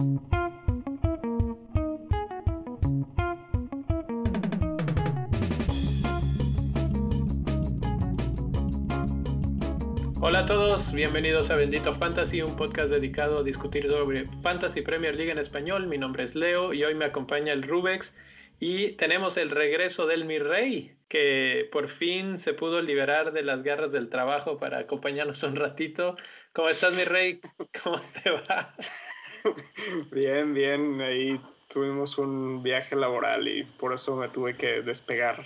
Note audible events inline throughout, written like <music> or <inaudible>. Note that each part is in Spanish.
Hola a todos, bienvenidos a Bendito Fantasy, un podcast dedicado a discutir sobre Fantasy Premier League en español. Mi nombre es Leo y hoy me acompaña el Rubex y tenemos el regreso del Mi Rey, que por fin se pudo liberar de las garras del trabajo para acompañarnos un ratito. ¿Cómo estás, Mi Rey? ¿Cómo te va? <laughs> Bien, bien. Ahí tuvimos un viaje laboral y por eso me tuve que despegar.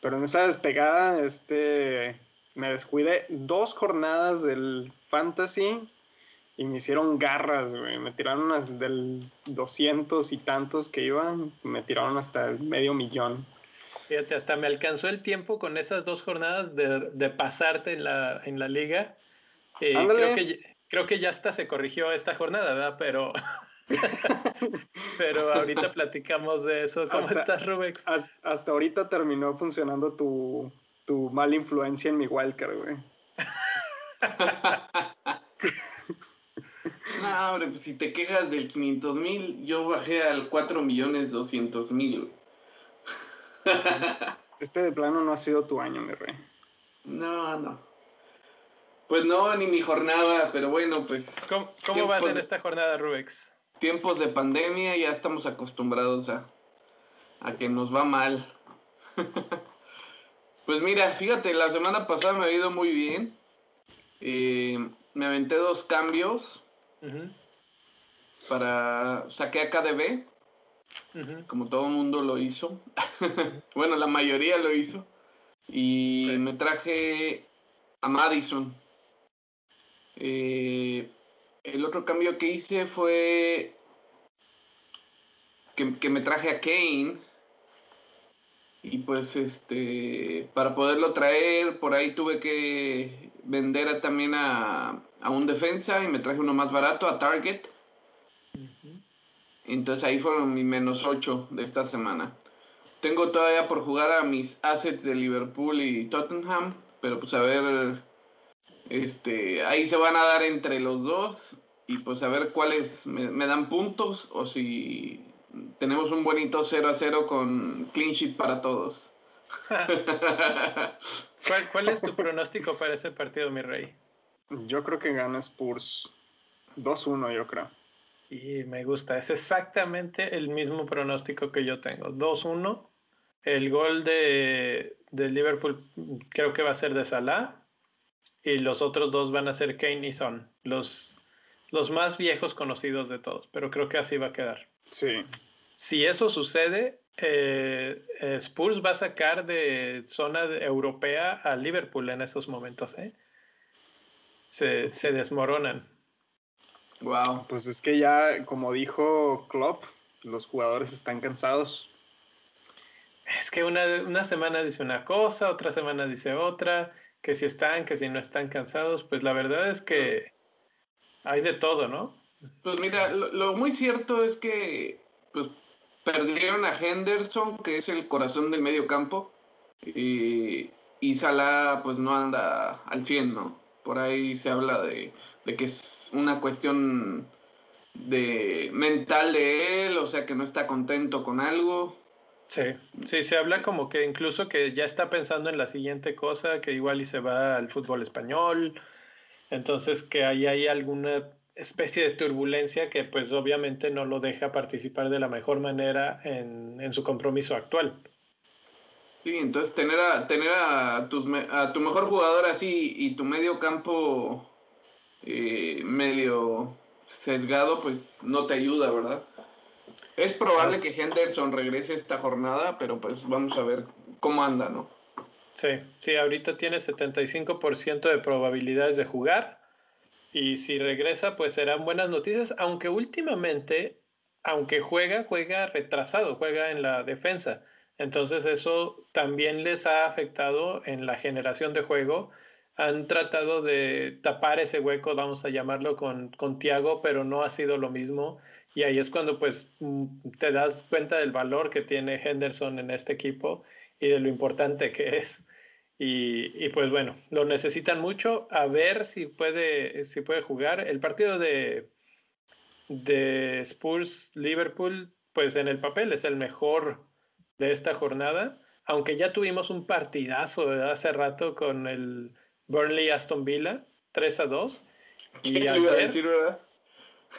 Pero en esa despegada, este me descuidé dos jornadas del fantasy y me hicieron garras, güey. Me tiraron hasta del 200 y tantos que iban, me tiraron hasta el medio millón. Fíjate, hasta me alcanzó el tiempo con esas dos jornadas de, de pasarte en la, en la liga. Eh, creo, que, creo que ya hasta se corrigió esta jornada, ¿verdad? Pero, <laughs> pero ahorita platicamos de eso. ¿Cómo estás, Rubex? Hasta, hasta ahorita terminó funcionando tu, tu mala influencia en mi wildcard, güey. <laughs> no, hombre, pues si te quejas del 500 mil, yo bajé al 4 millones 200 mil. <laughs> este de plano no ha sido tu año, mi rey. No, no. Pues no, ni mi jornada, pero bueno, pues. ¿Cómo, cómo va a ser esta jornada, Rubex? Tiempos de pandemia, ya estamos acostumbrados a, a que nos va mal. <laughs> Pues mira, fíjate, la semana pasada me ha ido muy bien. Eh, me aventé dos cambios para saqué a KDB, como todo el mundo lo hizo. <laughs> bueno, la mayoría lo hizo. Y me traje a Madison. Eh, el otro cambio que hice fue que, que me traje a Kane y pues este, para poderlo traer, por ahí tuve que vender también a, un defensa y me traje uno más barato, a Target. Entonces ahí fueron mis menos 8 de esta semana. Tengo todavía por jugar a mis assets de Liverpool y Tottenham, pero pues a ver, este, ahí se van a dar entre los dos y pues a ver cuáles me dan puntos o si tenemos un bonito 0 a 0 con clean sheet para todos. <laughs> ¿Cuál, es tu pronóstico para ese partido, mi rey? Yo creo que gana Spurs 2-1, yo creo. Y me gusta, es exactamente el mismo pronóstico que yo tengo. 2-1. El gol de, de, Liverpool creo que va a ser de Salah. Y los otros dos van a ser Kane y Son. Los, los más viejos conocidos de todos. Pero creo que así va a quedar. Sí. Si eso sucede, eh, Spurs va a sacar de zona europea a Liverpool en esos momentos. ¿eh? Se, se, desmoronan. Wow, pues es que ya, como dijo Klopp, los jugadores están cansados. Es que una, una semana dice una cosa, otra semana dice otra, que si están, que si no están cansados, pues la verdad es que hay de todo, ¿no? Pues mira, lo, muy cierto es que pues, perdieron a Henderson, que es el corazón del medio campo, y, y Salah pues no anda al 100, ¿no? Por ahí se habla de, que es una cuestión de mental de él, o sea que no está contento con algo. Sí, sí, se habla como que incluso que ya está pensando en la siguiente cosa, que igual y se va al fútbol español, entonces que ahí hay alguna especie de turbulencia que pues obviamente no lo deja participar de la mejor manera en, su compromiso actual. Sí, entonces tener a, tener a, tus, a tu mejor jugador así y tu medio campo eh, medio sesgado, pues no te ayuda, ¿verdad? Es probable que Henderson regrese esta jornada, pero pues vamos a ver cómo anda, ¿no? Sí, sí, ahorita tiene 75% de probabilidades de jugar y si regresa, pues serán buenas noticias, aunque últimamente, aunque juega, juega retrasado, juega en la defensa. Entonces eso también les ha afectado en la generación de juego. Han tratado de tapar ese hueco, vamos a llamarlo, con, con Tiago, pero no ha sido lo mismo. Y ahí es cuando pues mm, te das cuenta del valor que tiene Henderson en este equipo y de lo importante que es. Y, pues bueno, lo necesitan mucho. A ver si puede, si puede jugar. El partido de, de Spurs Liverpool, pues en el papel es el mejor de esta jornada, aunque ya tuvimos un partidazo hace rato con el Burnley Aston Villa, 3 a 2. Y ayer,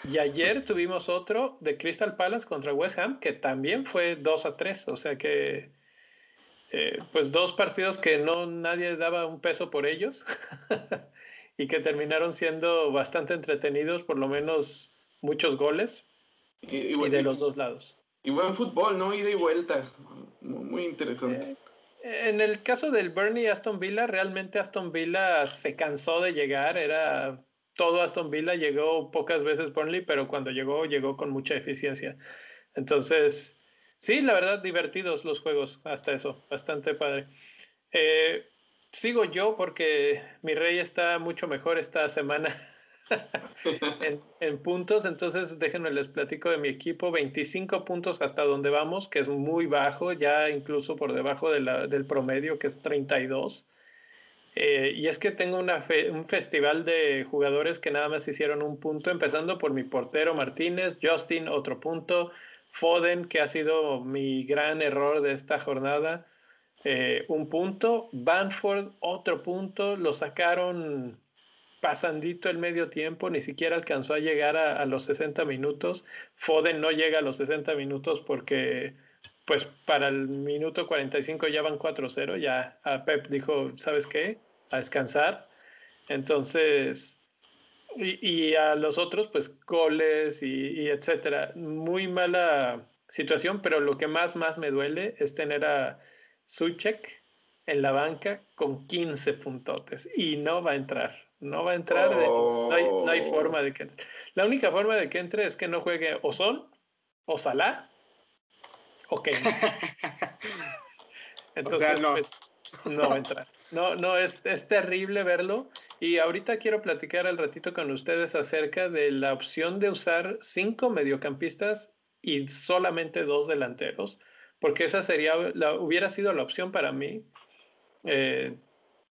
y ayer tuvimos otro de Crystal Palace contra West Ham, que también fue 2 a 3, o sea que eh, pues dos partidos que no nadie daba un peso por ellos <laughs> y que terminaron siendo bastante entretenidos, por lo menos muchos goles y, de los dos lados. Y buen fútbol, ¿no? Ida y vuelta. Muy, interesante. Eh, en el caso del Burnley Aston Villa, realmente Aston Villa se cansó de llegar. Era todo Aston Villa, llegó pocas veces Burnley, pero cuando llegó, llegó con mucha eficiencia. Entonces, sí, la verdad, divertidos los juegos, hasta eso, bastante padre. Eh, sigo yo porque mi rey está mucho mejor esta semana. <laughs> en, puntos. Entonces, déjenme les platico de mi equipo. 25 puntos hasta donde vamos, que es muy bajo, ya incluso por debajo del promedio, que es 32. Eh, y es que tengo un festival de jugadores que nada más hicieron un punto, empezando por mi portero Martínez, Justin otro punto, Foden, que ha sido mi gran error de esta jornada, eh, un punto, Banford otro punto, lo sacaron pasandito el medio tiempo, ni siquiera alcanzó a llegar a, los 60 minutos. Foden no llega a los 60 minutos porque, pues, para el minuto 45 ya van 4-0. Ya Pep dijo, ¿sabes qué? A descansar. Entonces, y, a los otros, pues, goles y, etcétera. Muy mala situación, pero lo que más, más me duele es tener a Suchek en la banca con 15 puntotes y no va a entrar. No va a entrar, no, hay, forma de que entre. La única forma de que entre es que no juegue o Sol, o Salah, <laughs> <laughs> o Kane. Entonces, no. Pues, no va a entrar. No, no, es, es terrible verlo. Y ahorita quiero platicar al ratito con ustedes acerca de la opción de usar cinco mediocampistas y solamente dos delanteros, porque esa sería, la, hubiera sido la opción para mí, eh,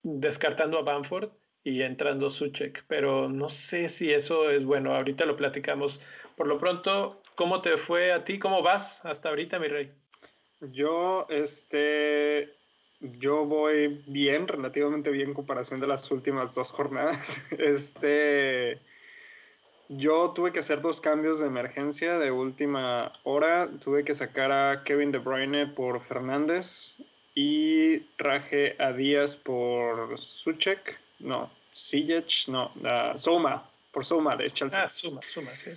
descartando a Bamford y entrando Suchek, pero no sé si eso es bueno, ahorita lo platicamos. Por lo pronto, ¿cómo te fue a ti? ¿Cómo vas hasta ahorita, mi rey? Yo, este, yo voy bien, relativamente bien en comparación de las últimas dos jornadas. <laughs> Este, yo tuve que hacer dos cambios de emergencia de última hora. Tuve que sacar a Kevin De Bruyne por Fernández y traje a Díaz por Suchek no, Sijic, no, Soma, por Soma de Chelsea. Ah, Soma, Soma, sí.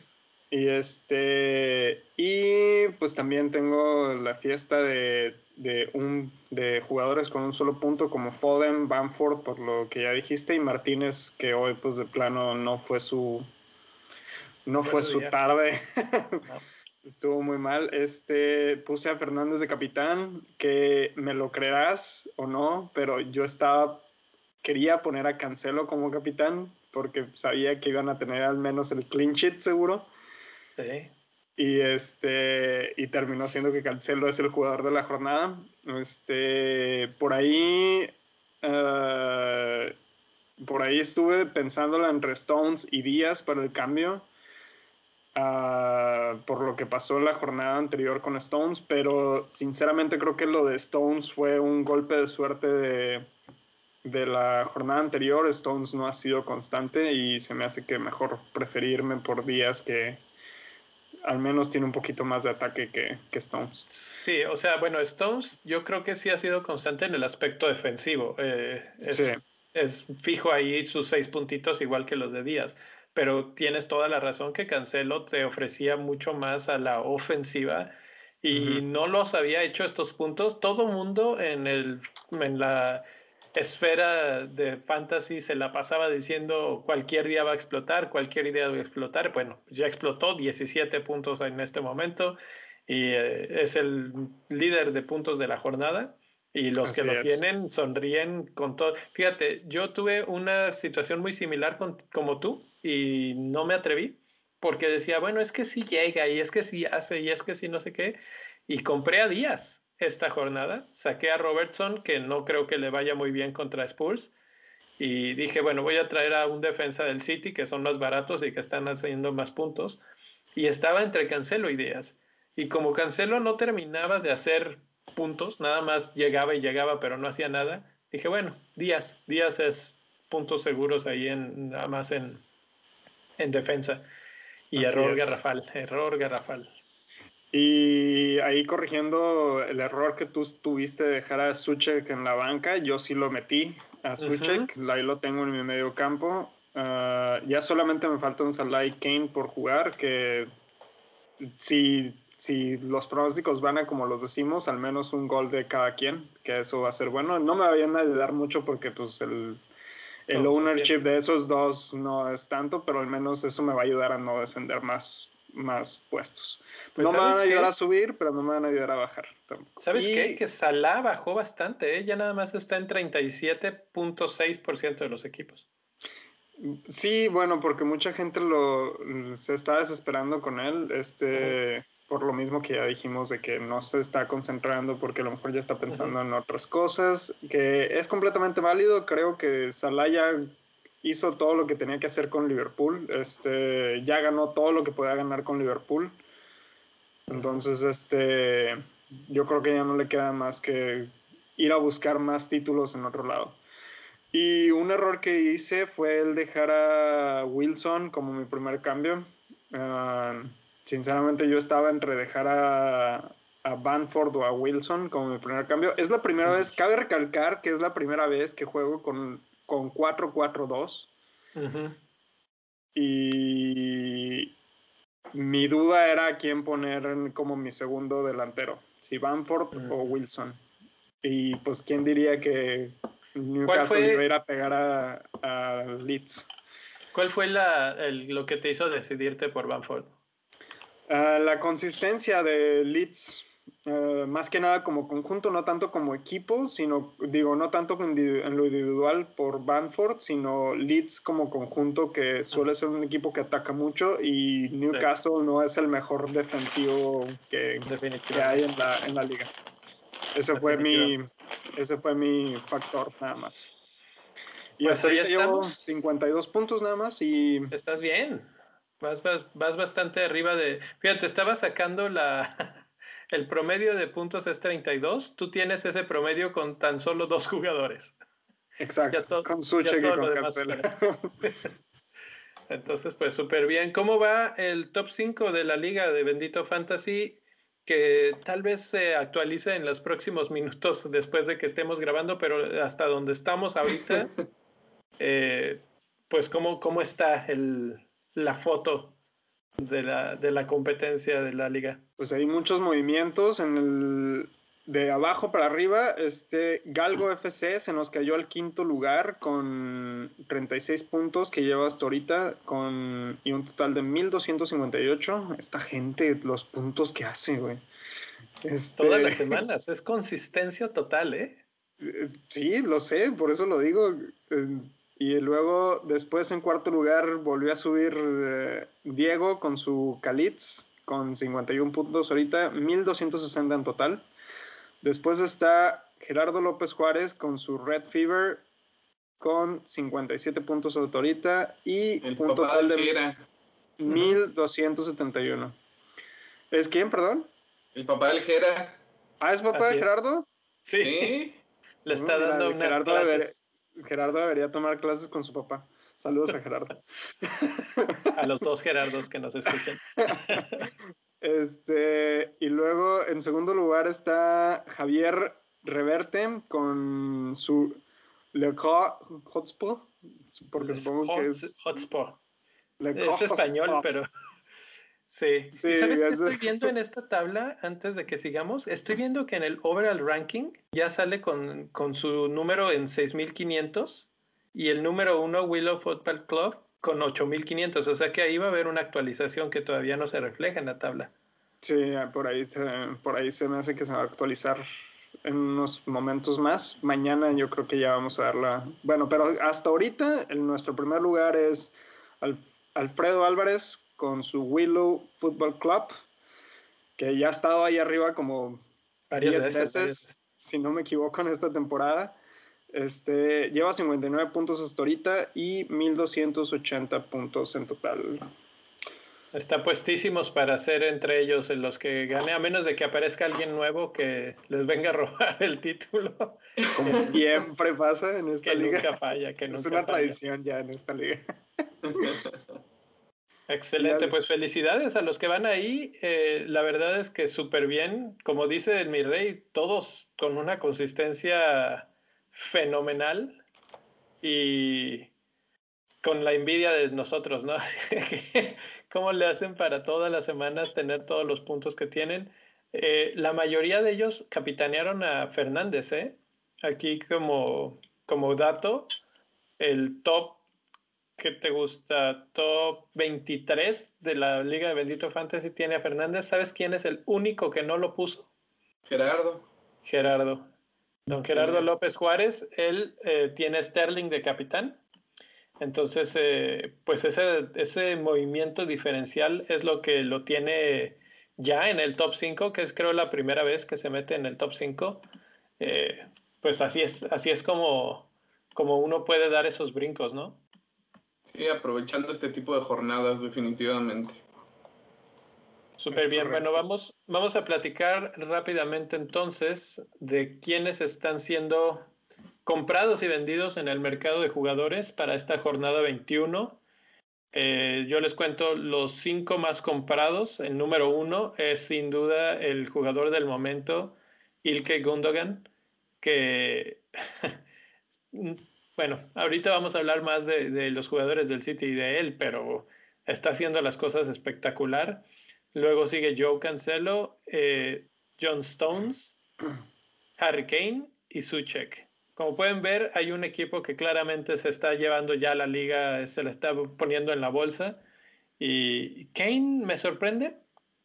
Y este, y pues también tengo la fiesta de, de, un, de jugadores con un solo punto como Foden, Bamford, por lo que ya dijiste, y Martínez, que hoy pues de plano no fue su, no fue su tarde. <laughs> Estuvo muy mal. Este, puse a Fernández de capitán, que me lo creerás o no, pero yo estaba quería poner a Cancelo como capitán porque sabía que iban a tener al menos el clean sheet seguro. Y este y terminó siendo que Cancelo es el jugador de la jornada. Este por ahí eh, por ahí estuve pensándola entre Stones y Díaz para el cambio. Ah, por lo que pasó en la jornada anterior con Stones, pero sinceramente creo que lo de Stones fue un golpe de suerte de, de la jornada anterior, Stones no ha sido constante y se me hace que mejor preferirme por días que al menos tiene un poquito más de ataque que, que, Stones. Sí, o sea, bueno, Stones yo creo que sí ha sido constante en el aspecto defensivo. Eh, es, es, fijo ahí sus seis puntitos igual que los de Díaz. Pero tienes toda la razón que Cancelo te ofrecía mucho más a la ofensiva y no los había hecho estos puntos. Todo mundo en, el, en la esfera de fantasy se la pasaba diciendo cualquier día va a explotar, cualquier día va a explotar. Bueno, ya explotó 17 puntos en este momento y eh, es el líder de puntos de la jornada. Y los que lo tienen sonríen con todo. Fíjate, yo tuve una situación muy similar con, como tú y no me atreví porque decía, bueno, es que si llega y es que si hace y es que si no sé qué. Y compré a Díaz esta jornada. Saqué a Robertson, que no creo que le vaya muy bien contra Spurs. Y dije, bueno, voy a traer a un defensa del City, que son más baratos y que están haciendo más puntos. y estaba entre Cancelo y Díaz. Y como Cancelo no terminaba de hacer puntos, nada más llegaba y llegaba, pero no hacía nada, dije, bueno, Díaz, Díaz es puntos seguros ahí en, nada más en, en defensa. Y error garrafal, error garrafal. Y ahí corrigiendo el error que tú tuviste de dejar a Suchek en la banca, yo sí lo metí a Suchek, ahí lo tengo en mi medio campo. Ah, ya solamente me falta un Salah y Kane por jugar, que si, si los pronósticos van a como los decimos, al menos un gol de cada quien, que eso va a ser bueno. No me vayan a ayudar mucho porque pues el, el ownership de esos dos no es tanto, pero al menos eso me va a ayudar a no descender más, más puestos. Pues no me van a ayudar a subir, pero no me van a ayudar a bajar. ¿Sabes qué? Que Salah bajó bastante, ¿eh? ya nada más está en 37.6% de los equipos. Sí, bueno, porque mucha gente lo se está desesperando con él, este, por lo mismo que ya dijimos de que no se está concentrando porque a lo mejor ya está pensando en otras cosas, que es completamente válido. Creo que Salah ya hizo todo lo que tenía que hacer con Liverpool, este, ya ganó todo lo que podía ganar con Liverpool. Entonces, este, yo creo que ya no le queda más que ir a buscar más títulos en otro lado. Y un error que hice fue el dejar a Wilson como mi primer cambio. Ah, sinceramente yo estaba entre dejar a, a Banford o a Wilson como mi primer cambio. Es la primera vez, cabe recalcar que es la primera vez que juego con, con 4-4-2. Y mi duda era quién poner como mi segundo delantero, si Banford o Wilson. Y pues quién diría que Newcastle iba a ir a pegar a, Leeds. ¿Cuál fue la, lo que te hizo decidirte por Bamford? Ah, la consistencia de Leeds, ah, más que nada como conjunto, no tanto como equipo, sino, digo, no tanto en lo individual por Bamford, sino Leeds como conjunto que suele ser un equipo que ataca mucho y Newcastle no es el mejor defensivo que, que hay en la, en la liga. Ese fue mi, ese fue mi factor nada más. Y pues hasta ahí llevo 52 puntos nada más y... Estás bien. Vas, vas, bastante arriba de... Fíjate, estaba sacando la... El promedio de puntos es 32. Tú tienes ese promedio con tan solo dos jugadores. Exacto. con Suche y con <laughs> Entonces, pues súper bien. ¿Cómo va el top 5 de la liga de Bendito Fantasy? que tal vez se actualice en los próximos minutos después de que estemos grabando, pero hasta donde estamos ahorita, <laughs> eh, pues cómo, cómo está el, la foto de la, de la competencia de la liga. Pues hay muchos movimientos en el de abajo para arriba, este Galgo FC se nos cayó al quinto lugar con 36 puntos que lleva hasta ahorita con, y un total de 1258. Esta gente, los puntos que hace, güey. Este... Todas las <laughs> semanas, es consistencia total, ¿eh? Sí, lo sé, por eso lo digo. Y luego, después en cuarto lugar, volvió a subir eh, Diego con su Calitz, con 51 puntos ahorita, 1260 en total. Después está Gerardo López Juárez con su Red Fever con 57 puntos ahorita y un total de 1271. ¿Es quién, perdón? El papá del Gera. ¿Ah, es papá de Gerardo? Sí. Le está dando unas Gerardo clases. Gerardo debería tomar clases con su papá. Saludos a Gerardo. <laughs> a los dos Gerardos que nos escuchan. Este, y luego en segundo lugar está Javier Reverte con su Le Hotspot, porque supongo que es Hotspot. es español, pero sí. ¿Sabes qué estoy viendo en esta tabla antes de que sigamos? Estoy viendo que en el overall ranking ya sale con, con su número en 6500 y el número uno Willow Football Club con 8500, o sea que ahí va a haber una actualización que todavía no se refleja en la tabla. Sí, por ahí se, por ahí se me hace que se va a actualizar en unos momentos más. Mañana yo creo que ya vamos a darla. Bueno, pero hasta ahorita en nuestro primer lugar es Alfredo Álvarez con su Willow Football Club, que ya ha estado ahí arriba como varias veces, si no me equivoco, en esta temporada. Este, lleva 59 puntos hasta ahorita y 1280 puntos en total. Está puestísimos para ser entre ellos en los que gane, a menos de que aparezca alguien nuevo que les venga a robar el título. Como <laughs> siempre pasa en esta que liga. Nunca falla, que es una falla. tradición ya en esta liga. <laughs> Excelente, pues felicidades a los que van ahí. Eh, la verdad es que súper bien. Como dice el mi rey, todos con una consistencia fenomenal y con la envidia de nosotros, ¿no? <laughs> ¿Cómo le hacen para todas las semanas tener todos los puntos que tienen? Eh, la mayoría de ellos capitanearon a Fernández, ¿eh? Aquí como, como dato, el top ¿Qué te gusta? Top 23 de la Liga de Bendito Fantasy tiene a Fernández. ¿Sabes quién es el único que no lo puso? Gerardo. Gerardo. Don Gerardo López Juárez, él eh, tiene Sterling de capitán. Entonces, eh, pues ese, ese movimiento diferencial es lo que lo tiene ya en el top 5, que es creo la primera vez que se mete en el top 5. Eh, pues así es, así es como, como uno puede dar esos brincos, ¿no? Sí, aprovechando este tipo de jornadas, definitivamente. Súper bien. correcto. Bueno, vamos, vamos a platicar rápidamente entonces de quiénes están siendo comprados y vendidos en el mercado de jugadores para esta jornada 21. Eh, yo les cuento los cinco más comprados. El número uno es sin duda el jugador del momento, Ilke Gundogan, que, <laughs> bueno, ahorita vamos a hablar más de, de los jugadores del City y de él, pero está haciendo las cosas espectacular. Luego sigue Joe Cancelo, eh, John Stones, <clears throat> Harry Kane y Suchek. Como pueden ver, hay un equipo que claramente se está llevando ya la liga, se la está poniendo en la bolsa. Y Kane me sorprende,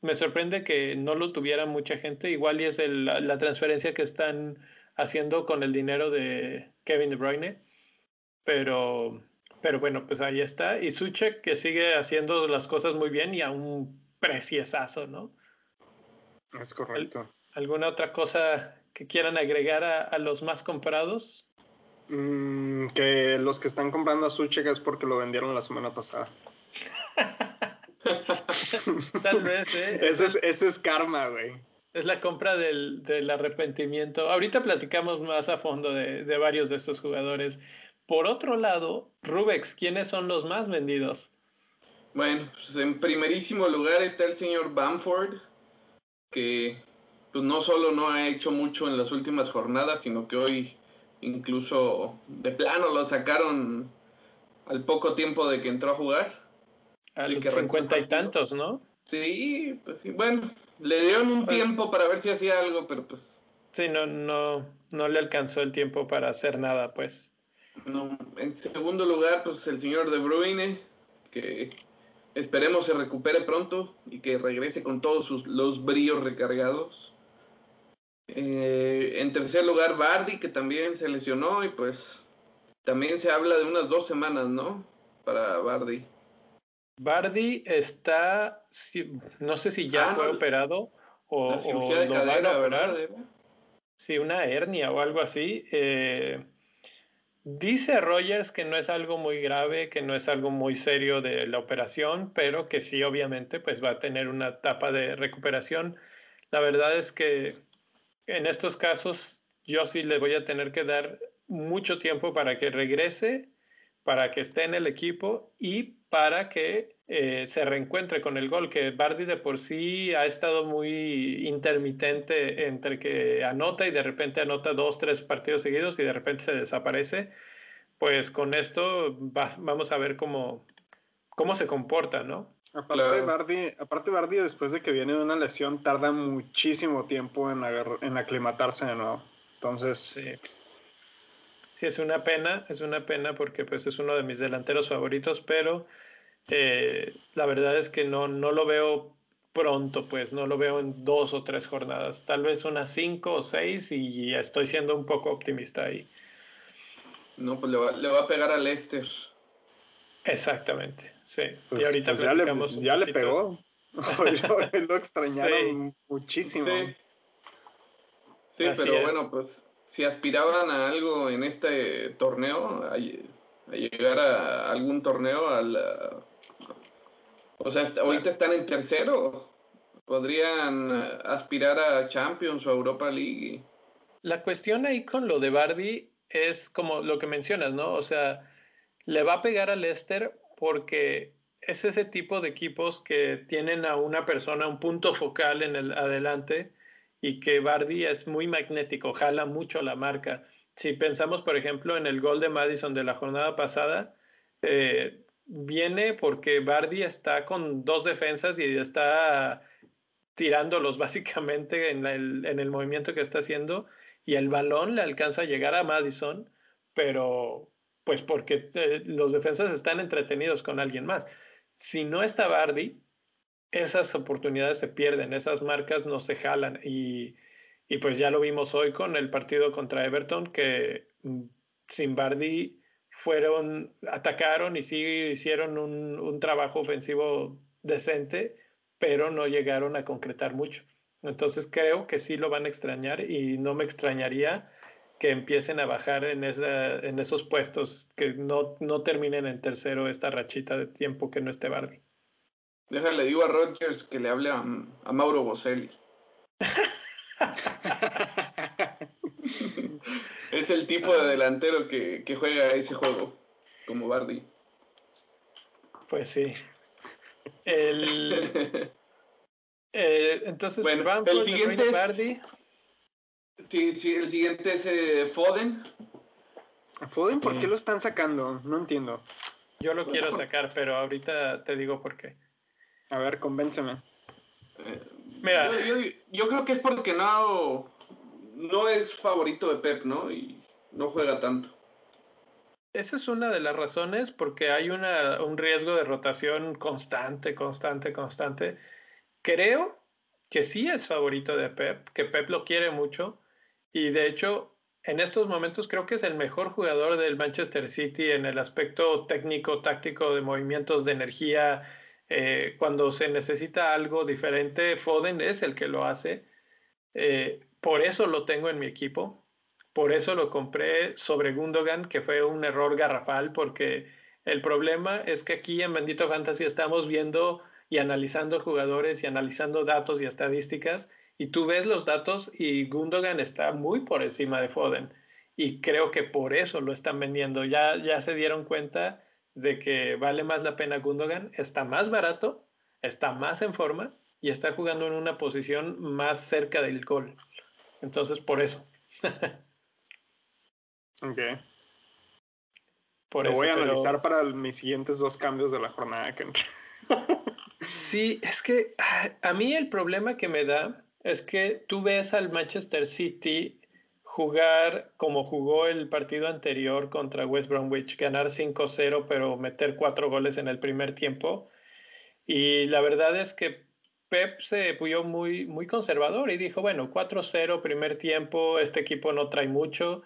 me sorprende que no lo tuviera mucha gente. Igual y es el- la, la transferencia que están haciendo con el dinero de Kevin De Bruyne. Pero, pero bueno, pues ahí está. Y Suchek que sigue haciendo las cosas muy bien y a un preciosazo, ¿no? Es correcto. ¿Alguna otra cosa que quieran agregar a, a los más comprados? Mm, que los que están comprando a Suchek es porque lo vendieron la semana pasada. <laughs> Tal vez, ¿eh? <laughs> Ese es, ese es karma, güey. Es la compra del, del arrepentimiento. Ahorita platicamos más a fondo de, de varios de estos jugadores. Por otro lado, Rubex, ¿quiénes son los más vendidos? Bueno, pues en primerísimo lugar está el señor Bamford, que pues no solo no ha hecho mucho en las últimas jornadas, sino que hoy incluso de plano lo sacaron al poco tiempo de que entró a jugar. A los cincuenta y tantos, ¿no? Sí, pues sí, bueno, le dieron un tiempo para ver si hacía algo, pero pues Sí, no, no, no le alcanzó el tiempo para hacer nada, pues. No. En segundo lugar, pues el señor De Bruyne, que esperemos se recupere pronto y que regrese con todos sus, los brillos recargados. Eh, en tercer lugar, Bardi, que también se lesionó y pues también se habla de unas dos semanas, ¿no? Para Bardi. Bardi está, no sé si ya Ah, fue no, operado o, La o cirugía de lo van a cadera, operar. ¿verdad? Sí, una hernia o algo así. Eh, dice Rogers que no es algo muy grave, que no es algo muy serio de la operación, pero que sí, obviamente, pues va a tener una etapa de recuperación. La verdad es que en estos casos yo sí le voy a tener que dar mucho tiempo para que regrese, para que esté en el equipo y para que eh, se reencuentre con el gol, que Bardi de por sí ha estado muy intermitente entre que anota y de repente anota dos, tres partidos seguidos y de repente se desaparece. Pues con esto vamos a ver cómo, cómo se comporta, ¿no? Aparte, Claro. Bardi, aparte Bardi, después de que viene de una lesión, tarda muchísimo tiempo en, en aclimatarse de nuevo. Entonces, Sí. Sí, es una pena, es una pena porque pues es uno de mis delanteros favoritos, pero eh, la verdad es que no, no lo veo pronto, pues no lo veo en dos o tres jornadas, tal vez unas cinco o seis y ya estoy siendo un poco optimista ahí. No, pues le va, le va a pegar al Leicester. Exactamente, sí. pues, y ahorita pues ya, le, ya pegó. <laughs> Lo extrañaron muchísimo. Sí. Sí, Así pero es. bueno, pues si aspiraban a algo en este torneo, a, a llegar a algún torneo, a la, O sea, ahorita están en tercero. Podrían eh, aspirar a Champions o Europa League. La cuestión ahí con lo de Bardi es como lo que mencionas, ¿no? O sea, le va a pegar a Leicester porque es ese tipo de equipos que tienen a una persona, un punto focal en el adelante y que Bardi es muy magnético, jala mucho la marca. Si pensamos, por ejemplo, en el gol de Madison de la jornada pasada, eh, viene porque Bardi está con dos defensas y está tirándolos <laughs> básicamente en el, en el movimiento que está haciendo y el balón le alcanza a llegar a Madison, pero pues porque eh, los defensas están entretenidos con alguien más. Si no está Bardi, esas oportunidades se pierden, esas marcas no se jalan y, y pues ya lo vimos hoy con el partido contra Everton que mm, sin Bardi fueron, atacaron y sí hicieron un, un trabajo ofensivo decente, pero no llegaron a concretar mucho. Entonces creo que sí lo van a extrañar y no me extrañaría que empiecen a bajar en, esa, en esos puestos, que no, no terminen en tercero esta rachita de tiempo que no esté Bardi. Déjale, digo a Rogers que le hable a, a Mauro Boselli. <laughs> <laughs> es el tipo de delantero que, que juega ese juego, como Bardi. Pues sí. El, eh, entonces, bueno, el siguiente es, Bardi. Sí, sí, el siguiente es eh, Foden. ¿Foden por qué lo están sacando? No entiendo. Yo lo quiero sacar, pero ahorita te digo por qué. A ver, convénceme. Eh, Mira. Yo, yo, creo que es porque no, no es favorito de Pep, ¿no? Y no juega tanto. Esa es una de las razones porque hay una, un riesgo de rotación constante, constante, constante. Creo que sí es favorito de Pep, que Pep lo quiere mucho y de hecho en estos momentos creo que es el mejor jugador del Manchester City en el aspecto técnico, táctico, de movimientos de energía. Eh, cuando se necesita algo diferente, Foden es el que lo hace. Eh, por eso lo tengo en mi equipo. Por eso lo compré sobre Gundogan, que fue un error garrafal, porque el problema es que aquí en Bendito Fantasy estamos viendo y analizando jugadores y analizando datos y estadísticas y tú ves los datos y Gundogan está muy por encima de Foden y creo que por eso lo están vendiendo. Ya, ya se dieron cuenta de que vale más la pena Gundogan, está más barato, está más en forma y está jugando en una posición más cerca del gol. Entonces, por eso. ok. Por Lo voy a analizar para mis siguientes dos cambios de la jornada que <laughs> Sí, es que ah, a mí el problema que me da es que tú ves al Manchester City jugar como jugó el partido anterior contra West Bromwich, ganar 5-0 pero meter cuatro goles en el primer tiempo. Y la verdad es que Pep se puso muy, muy conservador y dijo, bueno, 4-0 primer tiempo, este equipo no trae mucho,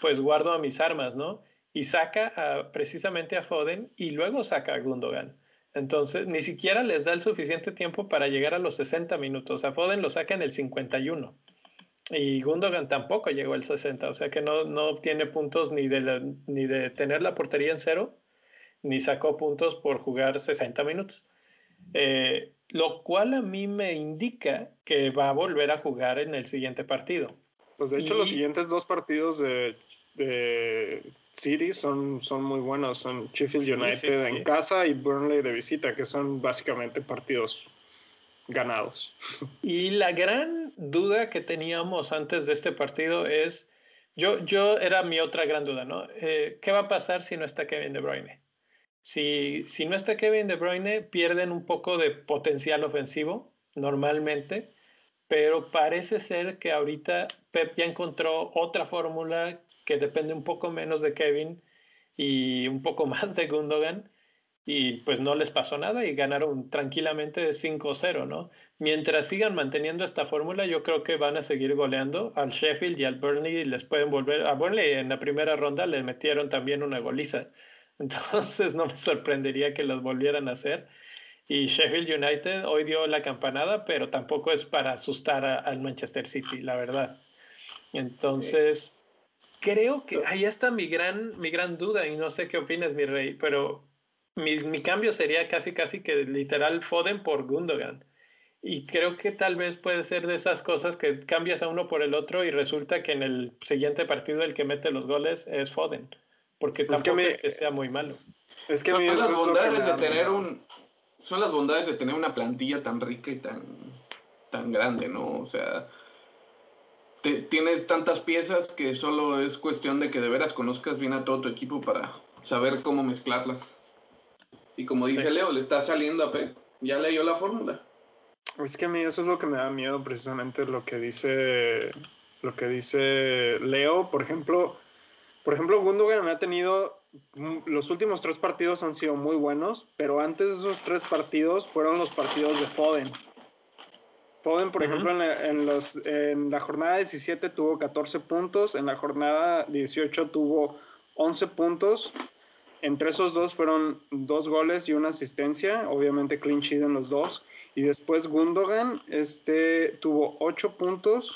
pues guardo a mis armas, ¿no? Y saca precisamente a Foden y luego saca a Gundogan. Entonces, ni siquiera les da el suficiente tiempo para llegar a los 60 minutos. A Foden lo saca en el 51. Y Gundogan tampoco llegó al 60, o sea que no, no obtiene puntos ni de, ni de tener la portería en cero, ni sacó puntos por jugar 60 minutos. Eh, lo cual a mí me indica que va a volver a jugar en el siguiente partido. Pues de hecho los siguientes dos partidos de, de City son, son muy buenos. Son Sheffield United en casa y Burnley de visita, que son básicamente partidos ganados. <laughs> Y la gran duda que teníamos antes de este partido es, yo, yo era mi otra gran duda, ¿no? Eh, ¿Qué va a pasar si no está Kevin De Bruyne? Si, si no está Kevin De Bruyne, pierden un poco de potencial ofensivo normalmente, pero parece ser que ahorita Pep ya encontró otra fórmula que depende un poco menos de Kevin y un poco <laughs> más de Gundogan y pues no les pasó nada y ganaron tranquilamente 5-0, ¿no? Mientras sigan manteniendo esta fórmula, yo creo que van a seguir goleando al Sheffield y al Burnley les pueden volver a Burnley en la primera ronda le metieron también una goliza. Entonces no me sorprendería que los volvieran a hacer. Y Sheffield United hoy dio la campanada, pero tampoco es para asustar al Manchester City, la verdad. Entonces, creo que ahí está mi gran, mi gran duda y no sé qué opinas, mi rey, pero mi, mi, cambio sería casi, casi que literal Foden por Gundogan. Y creo que tal vez puede ser de esas cosas que cambias a uno por el otro y resulta que en el siguiente partido el que mete los goles es Foden. Porque tampoco es que, sea muy malo. Es que son las bondades de tener un son las bondades de tener una plantilla tan rica y tan tan grande, ¿no? O sea, tienes tantas piezas que solo es cuestión de que de veras conozcas bien a todo tu equipo para saber cómo mezclarlas. Y como dice Leo, le está saliendo a Pep. Ya leyó la fórmula. Es que a mí eso es lo que me da miedo, precisamente lo que dice lo que dice Leo. Por ejemplo, por ejemplo, Gundogan ha tenido los últimos tres partidos han sido muy buenos, pero antes de esos tres partidos fueron los partidos de Foden. Foden, por ejemplo, en la, en, los, en la jornada 17 tuvo 14 puntos, en la jornada 18 tuvo 11 puntos. Entre esos dos fueron dos goles y una asistencia, obviamente clean sheet en los dos. Y después Gundogan este, tuvo 8 puntos.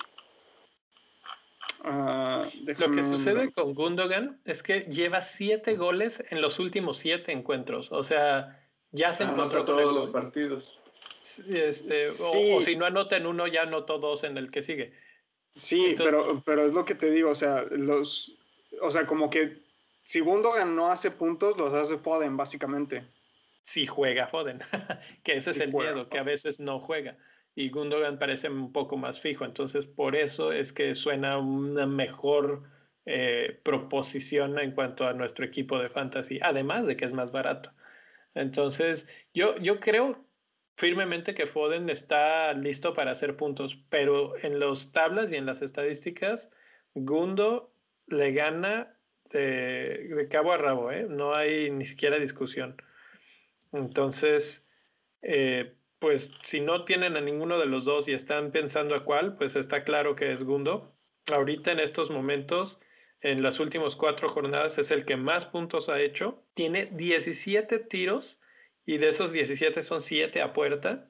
Uh, Lo que sucede con Gundogan es que lleva 7 goles en los últimos 7 encuentros. O sea, ya se encontró todos los partidos. Este, o, si no anota en uno, ya anotó dos en el que sigue. Sí, pero, pero es lo que te digo, o sea, los, o sea, como que si Gundogan no hace puntos, los hace Foden, básicamente. Si juega Foden, <laughs> que ese es el miedo, que a veces no juega. Y Gundogan parece un poco más fijo, entonces por eso es que suena una mejor eh, proposición en cuanto a nuestro equipo de fantasy, además de que es más barato. Entonces, yo, yo creo firmemente que Foden está listo para hacer puntos, pero en las tablas y en las estadísticas, Gundo le gana de, cabo a rabo, ¿eh? no hay ni siquiera discusión. Entonces, eh, pues si no tienen a ninguno de los dos y están pensando a cuál, pues está claro que es Gundo. Ahorita en estos momentos, en las últimas cuatro jornadas, es el que más puntos ha hecho. Tiene 17 tiros y de esos 17 son 7 a puerta.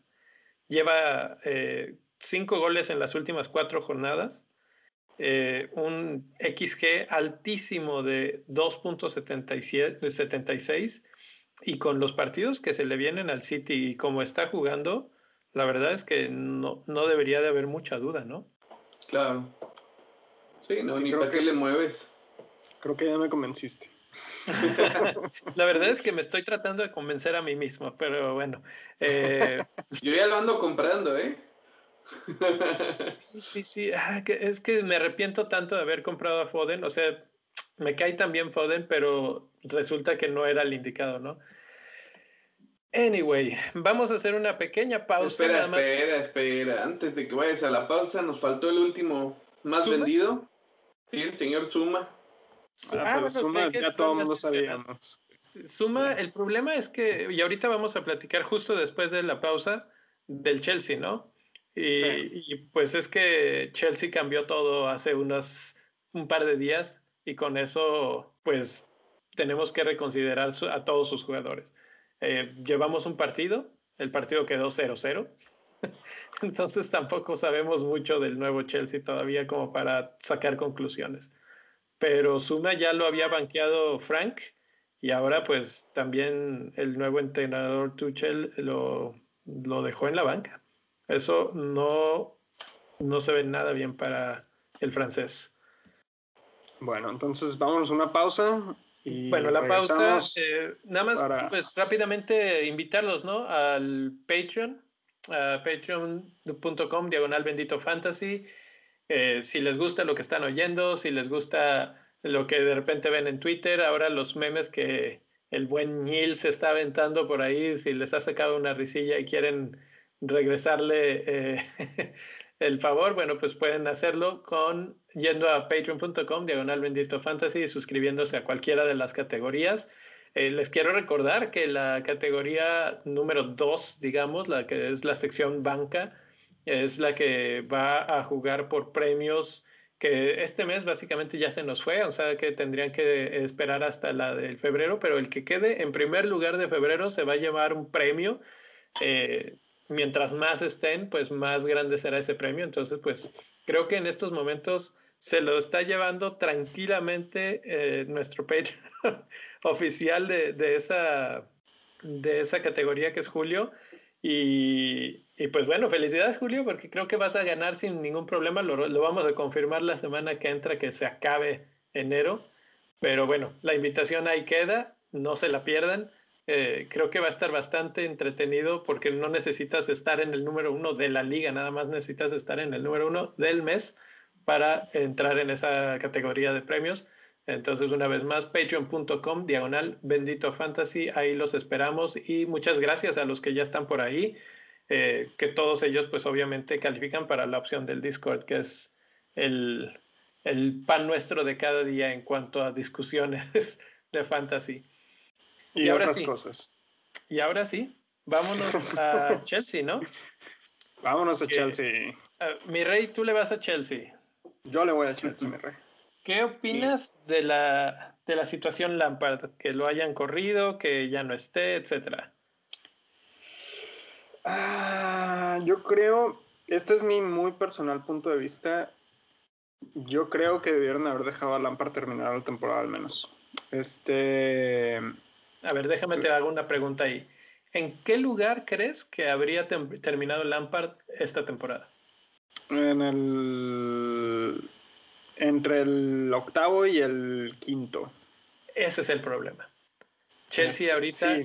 Lleva 5 eh, goles en las últimas 4 jornadas. Eh, un XG altísimo de 2.76 y con los partidos que se le vienen al City y como está jugando, la verdad es que no, no debería de haber mucha duda, ¿no? Claro. Sí, no, ni para qué le mueves. Creo que ya me convenciste. <laughs> La verdad es que me estoy tratando de convencer a mí mismo, pero bueno. Eh, <laughs> Yo ya lo ando comprando, ¿eh? sí, sí, sí. Ah, es que me arrepiento tanto de haber comprado a Foden. O sea, me cae también Foden, pero resulta que no era el indicado, ¿no? Anyway, vamos a hacer una pequeña pausa. Espera, espera, espera. Antes de que vayas a la pausa, nos faltó el último más vendido. Sí, el señor Suma. Ah, pero Suma ya todo mundo sabíamos. Suma, el problema es que, y ahorita vamos a platicar justo después de la pausa del Chelsea, ¿no? Y, pues es que Chelsea cambió todo hace unos un par de días y con eso pues tenemos que reconsiderar a todos sus jugadores. Eh, llevamos un partido, el partido quedó 0-0, <laughs> entonces tampoco sabemos mucho del nuevo Chelsea todavía como para sacar conclusiones pero Suma ya lo había banqueado Frank y ahora pues también el nuevo entrenador Tuchel lo, lo dejó en la banca. Eso no, no se ve nada bien para el francés. Bueno, entonces vámonos a una pausa. Y bueno, la pausa, eh, nada más pues rápidamente invitarlos, ¿no? Al Patreon, a patreon.com, diagonal bendito fantasy. Eh, si les gusta lo que están oyendo, si les gusta lo que de repente ven en Twitter, ahora los memes que el buen Neil se está aventando por ahí, si les ha sacado una risilla y quieren regresarle eh, <laughs> el favor, bueno, pues pueden hacerlo con yendo a patreon.com, diagonal bendito fantasy y suscribiéndose a cualquiera de las categorías. Eh, les quiero recordar que la categoría número 2, digamos, la que es la sección banca, es la que va a jugar por premios que este mes básicamente ya se nos fue, o sea que tendrían que esperar hasta la del febrero, pero el que quede en primer lugar de febrero se va a llevar un premio. Eh, mientras más estén, pues más grande será ese premio. Entonces, pues creo que en estos momentos se lo está llevando tranquilamente eh, nuestro Patreon <laughs> oficial de, esa de esa categoría que es Julio. Y, y, pues bueno, felicidades Julio, porque creo que vas a ganar sin ningún problema. Lo, lo, vamos a confirmar la semana que entra, que se acabe enero. Pero bueno, la invitación ahí queda, no se la pierdan. Eh, creo que va a estar bastante entretenido porque no necesitas estar en el número uno de la liga, nada más necesitas estar en el número uno del mes para entrar en esa categoría de premios. Entonces, una vez más, patreon.com, diagonal bendito fantasy, ahí los esperamos y muchas gracias a los que ya están por ahí, eh, que todos ellos pues obviamente califican para la opción del Discord, que es el, el pan nuestro de cada día en cuanto a discusiones <laughs> de fantasy. Y, ahora otras cosas. Y ahora sí, vámonos a <laughs> Chelsea, ¿no? Vámonos a Chelsea. mi rey, tú le vas a Chelsea. Yo le voy a Chelsea, mi rey. ¿Qué opinas de, la, de la situación Lampard? Que lo hayan corrido, que ya no esté, etcétera. Ah, yo creo, este es mi muy personal punto de vista. Yo creo que debieron haber dejado a Lampard terminar la temporada al menos. Este. A ver, déjame te hago una pregunta ahí. ¿En qué lugar crees que habría terminado Lampard esta temporada? En el entre el octavo y el quinto. Ese es el problema. Chelsea ahorita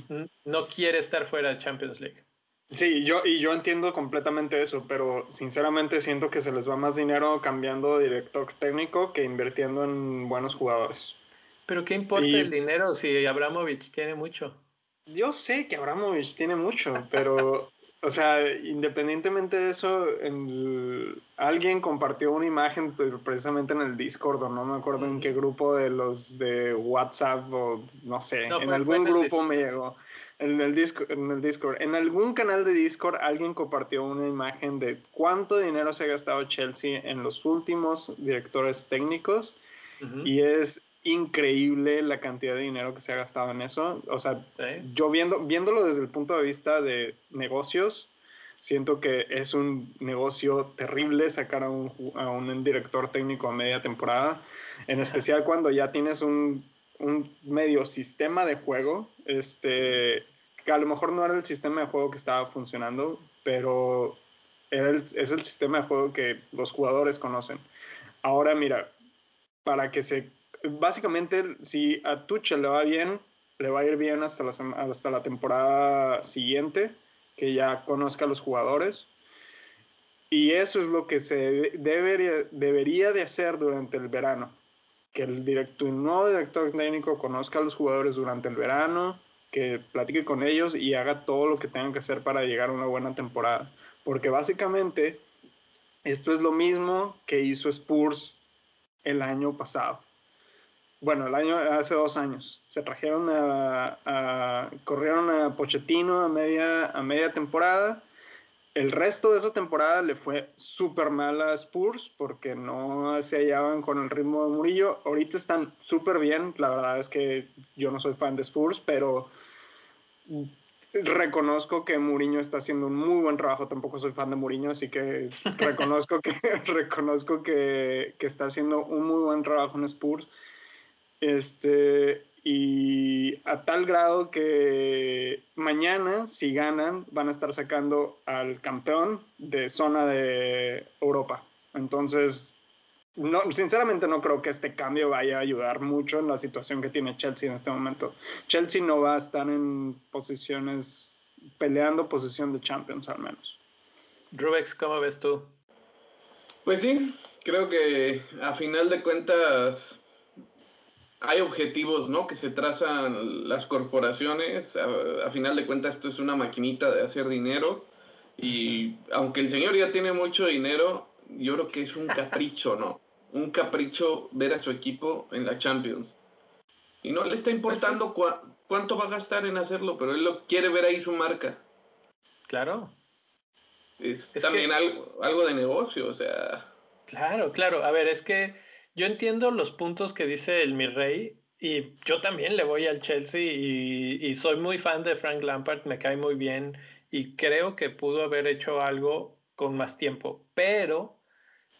no quiere estar fuera de Champions League. Sí, yo, y yo entiendo completamente eso, pero sinceramente siento que se les va más dinero cambiando de director técnico que invirtiendo en buenos jugadores. Pero ¿qué importa el dinero si Abramovich tiene mucho? Yo sé que Abramovich tiene mucho, pero o sea, independientemente de eso, alguien compartió una imagen pues, precisamente en el Discord, o no me acuerdo en qué grupo de los de WhatsApp, o no sé, en algún grupo me llegó. En el, Discord, en el Discord, en algún canal de Discord, alguien compartió una imagen de cuánto dinero se ha gastado Chelsea en los últimos directores técnicos. Y es increíble la cantidad de dinero que se ha gastado en eso. O sea, yo viendo, viéndolo desde el punto de vista de negocios, siento que es un negocio terrible sacar a un, a un director técnico a media temporada, en especial cuando ya tienes un, un, medio sistema de juego, este, que a lo mejor no era el sistema de juego que estaba funcionando, pero era es el sistema de juego que los jugadores conocen. Ahora mira, para que se básicamente, si a Tuchel le va bien, le va a ir bien hasta la, hasta la temporada siguiente, que ya conozca a los jugadores. Y eso es lo que se debería, debería de hacer durante el verano. Que el director, nuevo director técnico conozca a los jugadores durante el verano, que platique con ellos y haga todo lo que tengan que hacer para llegar a una buena temporada. Porque básicamente esto es lo mismo que hizo Spurs el año pasado bueno, el año, hace dos años, se trajeron a, corrieron a Pochettino a media, a media temporada. El resto de esa temporada le fue súper mal a Spurs porque no se hallaban con el ritmo de Murillo. Ahorita están súper bien. La verdad es que yo no soy fan de Spurs, pero reconozco que Mourinho está haciendo un muy buen trabajo. Tampoco soy fan de Mourinho, así que reconozco que, <laughs> reconozco que, que está haciendo un muy buen trabajo en Spurs. Este, y a tal grado que mañana, si ganan, van a estar sacando al campeón de zona de Europa. Entonces, no, sinceramente no creo que este cambio vaya a ayudar mucho en la situación que tiene Chelsea en este momento. Chelsea no va a estar en posiciones, peleando posición de Champions al menos. Rubex, ¿cómo ves tú? Pues sí, creo que a final de cuentas hay objetivos, ¿no? Que se trazan las corporaciones. A, final de cuentas, esto es una maquinita de hacer dinero. Y aunque el señor ya tiene mucho dinero, yo creo que es un capricho, ¿no? Un capricho ver a su equipo en la Champions. Y no le está importando cuánto va a gastar en hacerlo, pero él lo quiere ver ahí su marca. Claro. Es, también algo, algo de negocio, o sea. Claro, claro. A ver, es que yo entiendo los puntos que dice el mi rey y yo también le voy al Chelsea y, soy muy fan de Frank Lampard, me cae muy bien y creo que pudo haber hecho algo con más tiempo, pero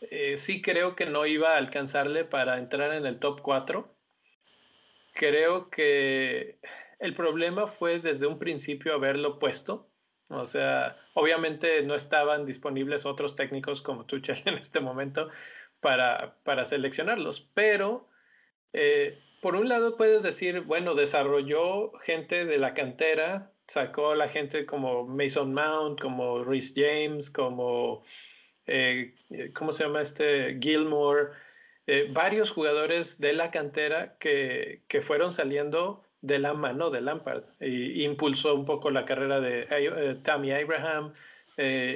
eh, sí creo que no iba a alcanzarle para entrar en el top 4. Creo que El problema fue desde un principio haberlo puesto. O sea, obviamente no estaban disponibles otros técnicos como Tuchel <laughs> en este momento para, para seleccionarlos, pero eh, por un lado puedes decir, bueno, desarrolló gente de la cantera, sacó a la gente como Mason Mount, como Rhys James, como, eh, ¿cómo se llama este? Gilmore, eh, varios jugadores de la cantera que, que, fueron saliendo de la mano de Lampard. Impulsó un poco la carrera de eh, Tammy Abraham,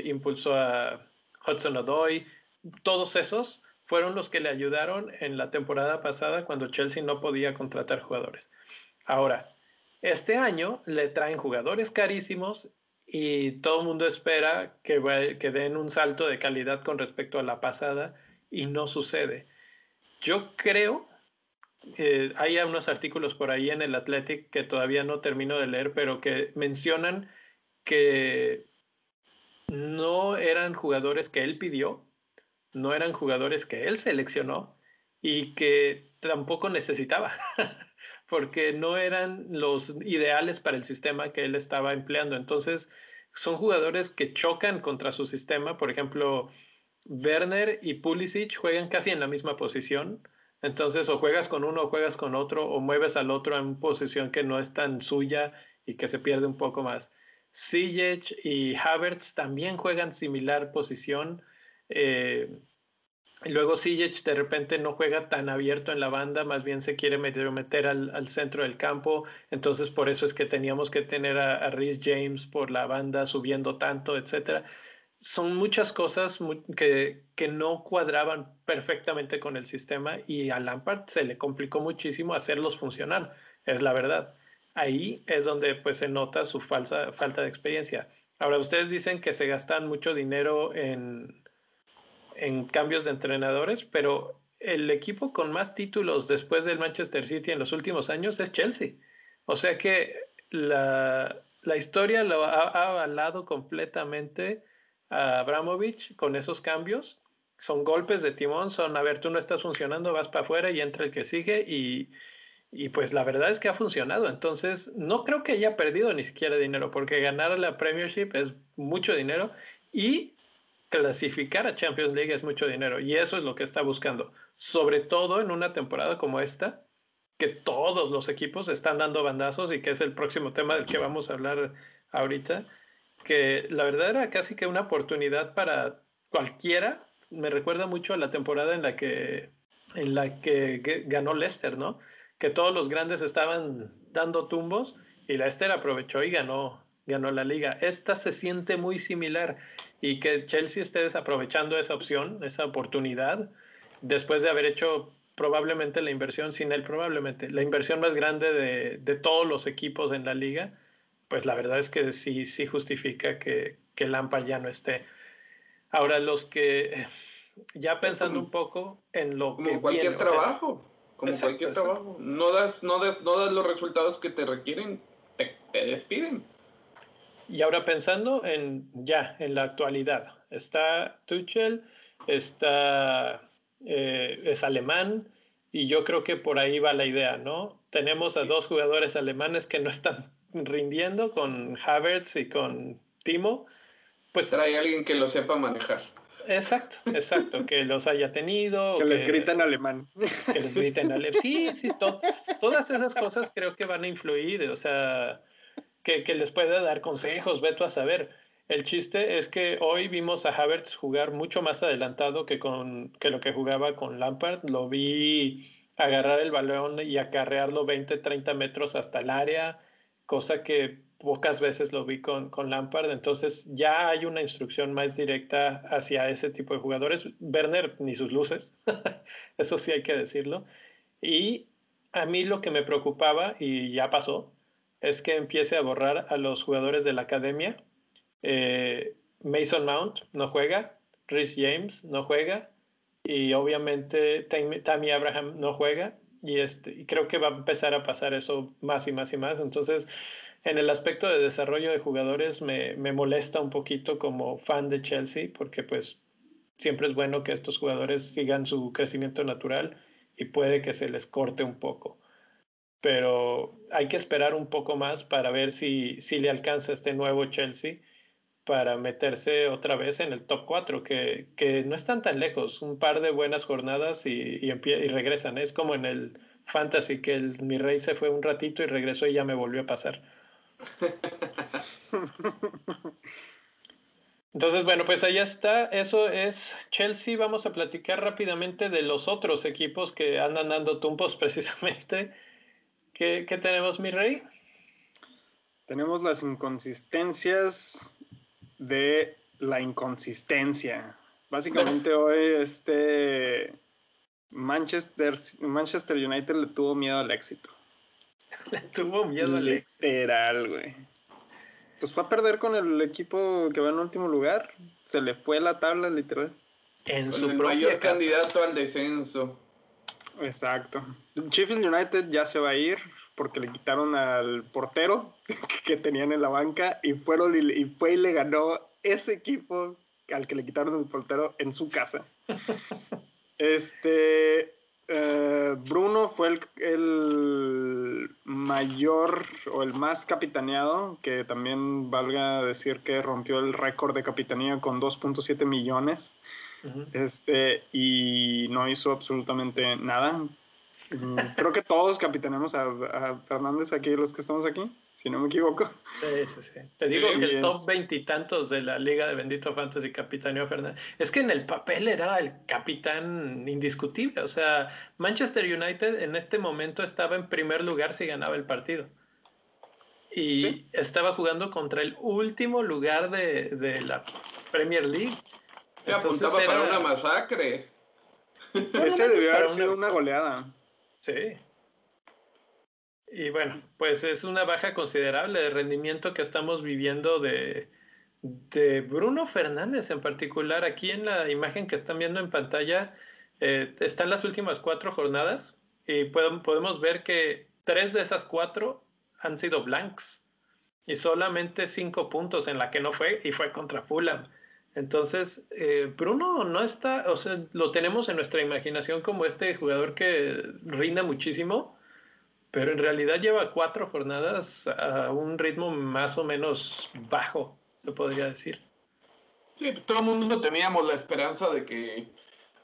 impulsó a Hudson Odoi, todos esos fueron los que le ayudaron en la temporada pasada cuando Chelsea no podía contratar jugadores. Ahora, este año le traen jugadores carísimos y todo el mundo espera que, que den un salto de calidad con respecto a la pasada y no sucede. Yo creo, eh, hay unos artículos por ahí en el Athletic que todavía no termino de leer, pero que mencionan que no eran jugadores que él pidió, no eran jugadores que él seleccionó y que tampoco necesitaba, <laughs> porque no eran los ideales para el sistema que él estaba empleando. Entonces, son jugadores que chocan contra su sistema. Por ejemplo, Werner y Pulisic juegan casi en la misma posición. Entonces, o juegas con uno o juegas con otro, o mueves al otro en posición que no es tan suya y que se pierde un poco más. Ziyech y Havertz también juegan similar posición. Eh, luego Sijic de repente no juega tan abierto en la banda, más bien se quiere meter, meter al, centro del campo. Entonces por eso es que teníamos que tener a, a Rhys James por la banda subiendo tanto, etcétera. Son muchas cosas que, que no cuadraban perfectamente con el sistema y a Lampard se le complicó muchísimo hacerlos funcionar, es la verdad. Ahí es donde pues se nota su falsa, falta de experiencia. Ahora, ustedes dicen que se gastan mucho dinero en, en cambios de entrenadores, pero el equipo con más títulos después del Manchester City en los últimos años es Chelsea. O sea que la, la historia lo ha, avalado completamente a Abramovich con esos cambios. Son golpes de timón, son, a ver, tú no estás funcionando, vas para afuera y entra el que sigue y, y pues la verdad es que ha funcionado. Entonces, no creo que haya perdido ni siquiera dinero, porque ganar la Premiership es mucho dinero y clasificar a Champions League es mucho dinero y eso es lo que está buscando, sobre todo en una temporada como esta, que todos los equipos están dando bandazos y que es el próximo tema del que vamos a hablar ahorita, que la verdad era casi que una oportunidad para cualquiera, me recuerda mucho a la temporada en la que, en la que ganó Leicester, ¿no? Que todos los grandes estaban dando tumbos y Leicester aprovechó y ganó, ganó la liga. Esta se siente muy similar y que Chelsea esté desaprovechando esa opción, esa oportunidad, después de haber hecho probablemente la inversión, sin él probablemente, la inversión más grande de, de todos los equipos en la liga, pues la verdad es que sí, sí justifica que, que Lampard ya no esté. Ahora, los que, ya pensando un poco en lo como que... Cualquier trabajo, como cualquier trabajo. No das, no, das, no das los resultados que te requieren, te, te despiden. Y ahora pensando en ya, en la actualidad, está Tuchel, está, eh, es alemán, y yo creo que por ahí va la idea, ¿no? Tenemos a dos jugadores alemanes que no están rindiendo con Havertz y con Timo. Pues trae alguien que lo sepa manejar. Exacto, exacto, que los haya tenido. <laughs> Que, les griten alemán. Que les griten alemán. Sí, sí, todas esas cosas creo que van a influir, o sea, que, les pueda dar consejos, veto a saber. El chiste es que hoy vimos a Havertz jugar mucho más adelantado que, con, que lo que jugaba con Lampard. Lo vi agarrar el balón y acarrearlo 20, 30 metros hasta el área, cosa que pocas veces lo vi con, con Lampard. Entonces ya hay una instrucción más directa hacia ese tipo de jugadores. Werner ni sus luces, <laughs> eso sí hay que decirlo. Y a mí lo que me preocupaba, y ya pasó, es que empiece a borrar a los jugadores de la academia. Eh, Mason Mount no juega, Rhys James no juega y obviamente Tammy Abraham no juega y, este, y creo que va a empezar a pasar eso más y más y más. Entonces, en el aspecto de desarrollo de jugadores me, me molesta un poquito como fan de Chelsea porque pues siempre es bueno que estos jugadores sigan su crecimiento natural y puede que se les corte un poco. Pero hay que esperar un poco más para ver si, si le alcanza este nuevo Chelsea para meterse otra vez en el top 4, que, que no están tan lejos, un par de buenas jornadas y, y, y regresan. Es como en el Fantasy, que el, mi rey se fue un ratito y regresó y ya me volvió a pasar. <laughs> Entonces, bueno, pues ahí está. Eso es Chelsea. Vamos a platicar rápidamente de los otros equipos que andan dando tumbos <laughs> precisamente. ¿Qué, ¿Qué, tenemos, mi rey? Tenemos las inconsistencias de la inconsistencia. Básicamente hoy este Manchester, Manchester United le tuvo miedo al éxito. <laughs> Le tuvo miedo al éxito. Literal, güey. Pues fue a perder con el equipo que va en último lugar. Se le fue la tabla, literal. En con su el mayor candidato al descenso. Exacto. Sheffield United ya se va a ir porque le quitaron al portero <laughs> que tenían en la banca y, fueron y, fue y le ganó ese equipo al que le quitaron el portero en su casa. <laughs> Este, eh, Bruno fue el, el, mayor o el más capitaneado, que también valga decir que rompió el récord de capitanía con 2.7 millones. Este, y no hizo absolutamente nada. Mm, creo que todos capitaneamos a, Fernández aquí, los que estamos aquí, si no me equivoco. Sí, sí, sí. Te digo que el top veintitantos de la Liga de Bendito Fantasy capitaneó a Fernández. Es que en el papel era el capitán indiscutible. O sea, Manchester United en este momento estaba en primer lugar si ganaba el partido. Y estaba jugando contra el último lugar de, de la Premier League. Se apuntaba para una masacre. Ese debió haber sido una goleada. Sí. Y bueno, pues es una baja considerable de rendimiento que estamos viviendo de, de Bruno Fernández en particular. Aquí en la imagen que están viendo en pantalla eh, están las últimas cuatro jornadas y podemos ver que tres de esas cuatro han sido blanks y solamente cinco puntos en la que no fue y fue contra Fulham. Entonces, eh, Bruno no está, o sea, lo tenemos en nuestra imaginación como este jugador que rinde muchísimo, pero en realidad lleva cuatro jornadas a un ritmo más o menos bajo, se podría decir. Sí, pues todo el mundo teníamos la esperanza de que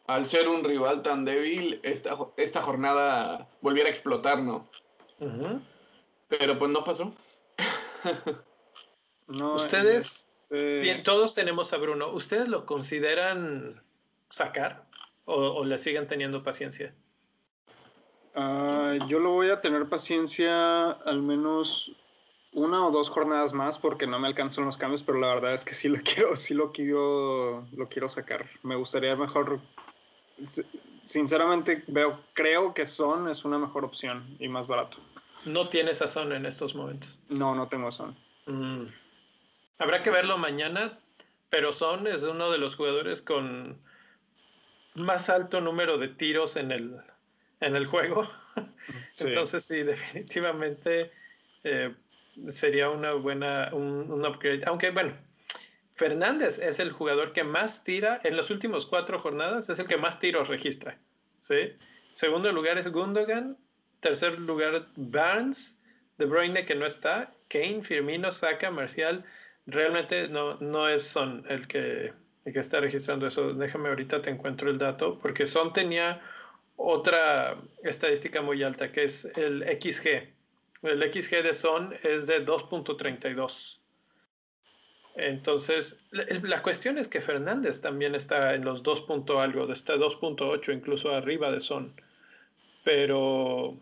al ser un rival tan débil, esta, esta jornada volviera a explotar, ¿no? Pero pues no pasó. no, Ustedes eh, todos tenemos a Bruno. ¿Ustedes lo consideran sacar o, le siguen teniendo paciencia? Ah, yo lo voy a tener paciencia al menos una o dos jornadas más porque no me alcanzan los cambios, pero la verdad es que sí lo <laughs> quiero, sí lo quiero, lo quiero sacar. Me gustaría mejor, sinceramente veo, creo que Son es una mejor opción y más barato. ¿No tienes a Son en estos momentos? No, no tengo a Son. Mm. Habrá que verlo mañana, pero Son es uno de los jugadores con más alto número de tiros en el, en el juego. Entonces sí, definitivamente eh, sería una buena, un, upgrade. Aunque bueno, Fernández es el jugador que más tira en las últimas cuatro jornadas, es el que más tiros registra. ¿sí? Segundo lugar es Gundogan, tercer lugar Barnes, De Bruyne que no está, Kane, Firmino, Saka, Marcial, realmente no, no es Son el que, el que está registrando eso. Déjame ahorita te encuentro el dato, porque Son tenía otra estadística muy alta, que es el XG. El XG de Son es de 2.32. Entonces, la, cuestión es que Fernández también está en los 2. algo, está 2.8, incluso arriba de Son. Pero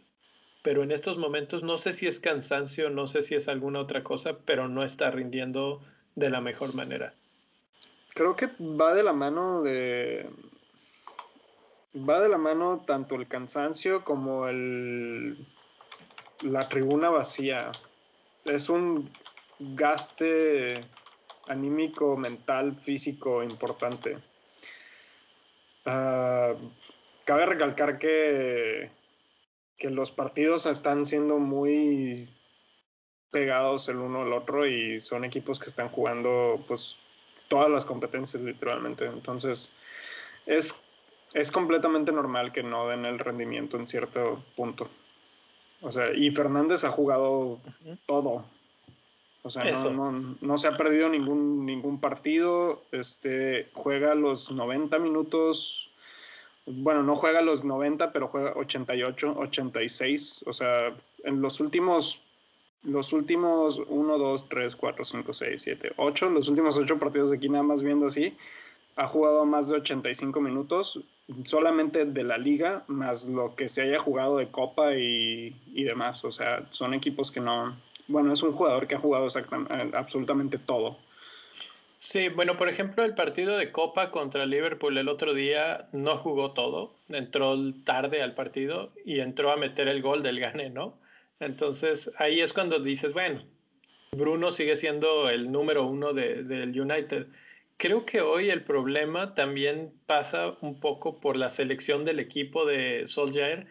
pero en estos momentos no sé si es cansancio, no sé si es alguna otra cosa, pero no está rindiendo de la mejor manera. Creo que va de la mano de va de la mano tanto el cansancio como el la tribuna vacía. Es un gaste anímico, mental, físico importante. Ah, cabe recalcar que que los partidos están siendo muy pegados el uno al otro y son equipos que están jugando pues todas las competencias literalmente. Entonces es, es completamente normal que no den el rendimiento en cierto punto. O sea, y Fernández ha jugado todo. O sea, no, no, se ha perdido ningún, ningún partido. Este, juega los 90 minutos. Bueno, no juega los 90, pero juega 88, 86. O sea, en los últimos, los últimos 1, 2, 3, 4, 5, 6, 7, 8, los últimos 8 partidos de aquí nada más viendo así, ha jugado más de 85 minutos solamente de la liga, más lo que se haya jugado de Copa y, y demás. O sea, son equipos que no... Bueno, es un jugador que ha jugado absolutamente todo. Sí, bueno, por ejemplo, el partido de Copa contra Liverpool el otro día no jugó todo, entró tarde al partido y entró a meter el gol del gane, ¿no? Entonces ahí es cuando dices, bueno, Bruno sigue siendo el número uno del United Creo que hoy el problema también pasa un poco por la selección del equipo de Solskjaer,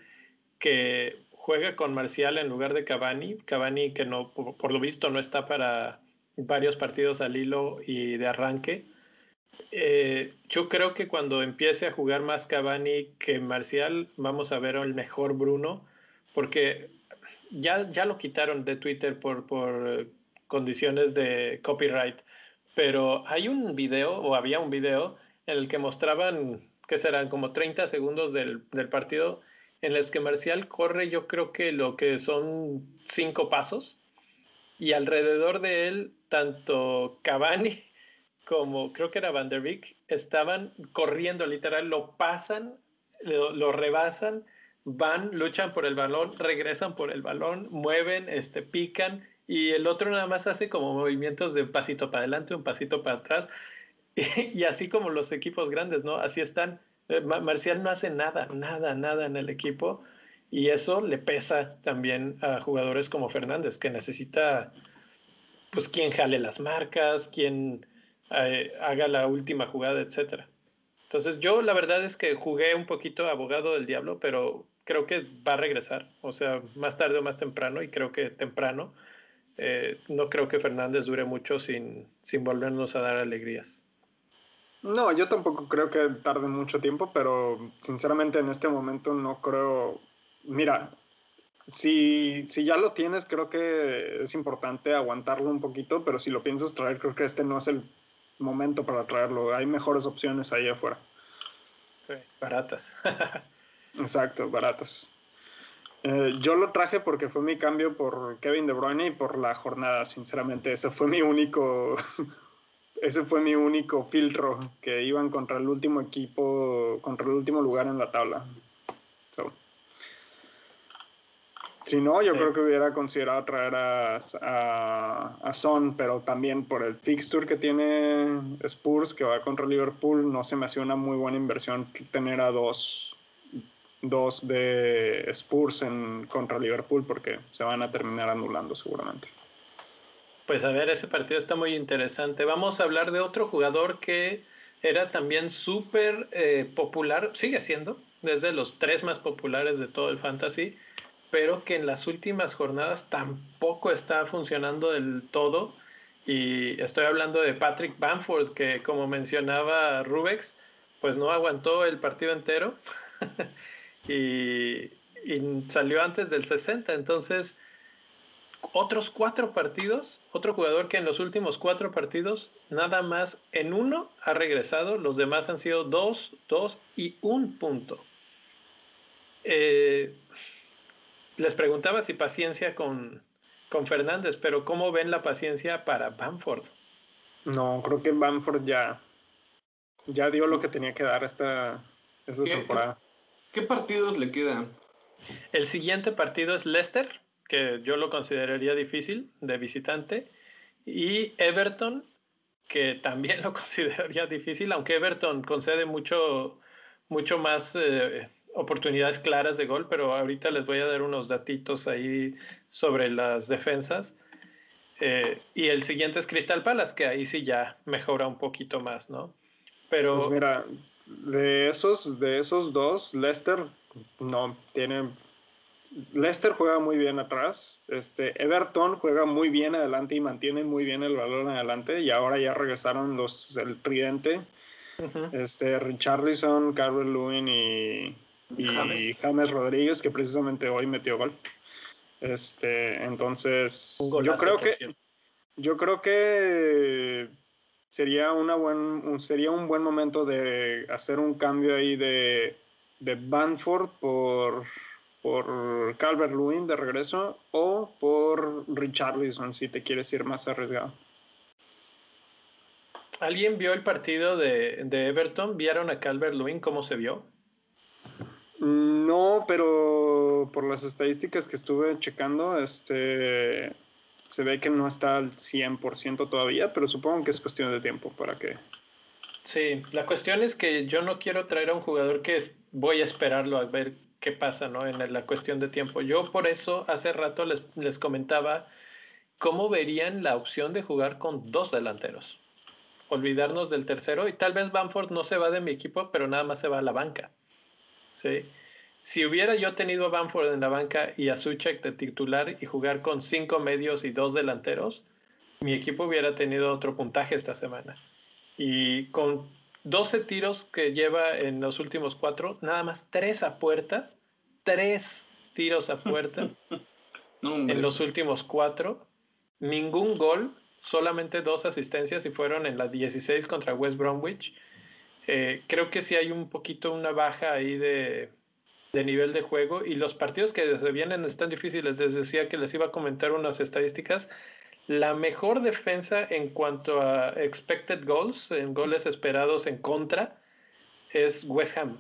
que juega con Marcial en lugar de Cavani. Cavani que no, por, lo visto no está para varios partidos al hilo y de arranque. Eh, yo creo que cuando empiece a jugar más Cavani que Marcial, vamos a ver el mejor Bruno, porque ya, ya lo quitaron de Twitter por, por condiciones de copyright pero hay un video, o había un video, en el que mostraban, que serán como 30 segundos del, del partido, en los que Marcial corre yo creo que lo que son cinco pasos, y alrededor de él, tanto Cavani <laughs> como creo que era Van der Beek, estaban corriendo, literal, lo pasan, lo, rebasan, van, luchan por el balón, regresan por el balón, mueven, este, pican y el otro nada más hace como movimientos de un pasito para adelante, un pasito para atrás, <laughs> y, así como los equipos grandes, ¿no? Así están. Eh, Marcial no hace nada, nada, nada en el equipo, y eso le pesa también a jugadores como Fernández, que necesita, pues, quien jale las marcas, quien eh, haga la última jugada, etcétera. Entonces, yo la verdad es que jugué un poquito abogado del diablo, pero creo que va a regresar, o sea, más tarde o más temprano, y creo que temprano eh, no creo que Fernández dure mucho sin, sin volvernos a dar alegrías. No, yo tampoco creo que tarde mucho tiempo, pero sinceramente en este momento no creo. Mira, si, si ya lo tienes, creo que es importante aguantarlo un poquito, pero si lo piensas traer, creo que este no es el momento para traerlo. Hay mejores opciones ahí afuera. Sí, baratas. <laughs> Exacto, baratas. Eh, yo lo traje porque fue mi cambio por Kevin De Bruyne y por la jornada, sinceramente. Ese fue mi único, <laughs> ese fue mi único filtro, que iban contra el último equipo, contra el último lugar en la tabla. Si no, yo creo que hubiera considerado traer a, a, a, Son, pero también por el fixture que tiene Spurs, que va contra Liverpool, no se me hacía una muy buena inversión tener a dos dos de Spurs en, contra Liverpool porque se van a terminar anulando seguramente. Pues a ver, ese partido está muy interesante. Vamos a hablar de otro jugador que era también súper eh, popular, sigue siendo, desde los tres más populares de todo el fantasy, pero que en las últimas jornadas tampoco está funcionando del todo. Y estoy hablando de Patrick Bamford, que como mencionaba Rubex, pues no aguantó el partido entero. <laughs> y, salió antes del 60. Entonces, otros cuatro partidos, otro jugador que en los últimos cuatro partidos, nada más en uno ha regresado, los demás han sido dos, dos y un punto. Eh, les preguntaba si paciencia con, con Fernández, pero ¿cómo ven la paciencia para Bamford? No, creo que Bamford ya, ya dio lo que tenía que dar esta, esta temporada. ¿Qué partidos le quedan? El siguiente partido es Leicester, que yo lo consideraría difícil de visitante, y Everton, que también <laughs> lo consideraría difícil, aunque Everton concede mucho, mucho más eh, oportunidades claras de gol, pero ahorita les voy a dar unos datitos ahí sobre las defensas. Eh, y el siguiente es Crystal Palace, que ahí sí ya mejora un poquito más, ¿no? Pero... Pues mira, de esos, de esos dos, Leicester no tiene. Leicester juega muy bien atrás. Este, Everton juega muy bien adelante y mantiene muy bien el balón adelante. Y ahora ya regresaron los el tridente. este, Richarlison, Carl Lewin y, y James. Rodríguez, que precisamente hoy metió gol. Este, entonces, yo creo que yo creo que sería una buen sería un buen momento de hacer un cambio ahí de, de Banford por por Calvert Lewin de regreso o por Richarlison si te quieres ir más arriesgado. ¿Alguien vio el partido de, de Everton? ¿Vieron a Calvert Lewin cómo se vio? No, pero por las estadísticas que estuve checando, este se ve que no está al 100% todavía, pero supongo que es cuestión de tiempo para que... Sí, la cuestión es que yo no quiero traer a un jugador que voy a esperarlo a ver qué pasa, ¿no? En la cuestión de tiempo. Yo por eso hace rato les, les comentaba cómo verían la opción de jugar con dos delanteros. Olvidarnos del tercero y tal vez Bamford no se va de mi equipo, pero nada más se va a la banca. ¿sí? Si hubiera yo tenido a Bamford en la banca y a Suchek de titular y jugar con cinco medios y dos delanteros, mi equipo hubiera tenido otro puntaje esta semana. Y con 12 tiros que lleva en los últimos cuatro, nada más tres a puerta, tres tiros a puerta <laughs> en los últimos cuatro, ningún gol, solamente dos asistencias y fueron en la 16 contra West Bromwich. Eh, creo que sí hay un poquito una baja ahí de, de nivel de juego y los partidos que se vienen están difíciles. Les decía que les iba a comentar unas estadísticas. La mejor defensa en cuanto a expected goals, en goles esperados en contra, es West Ham,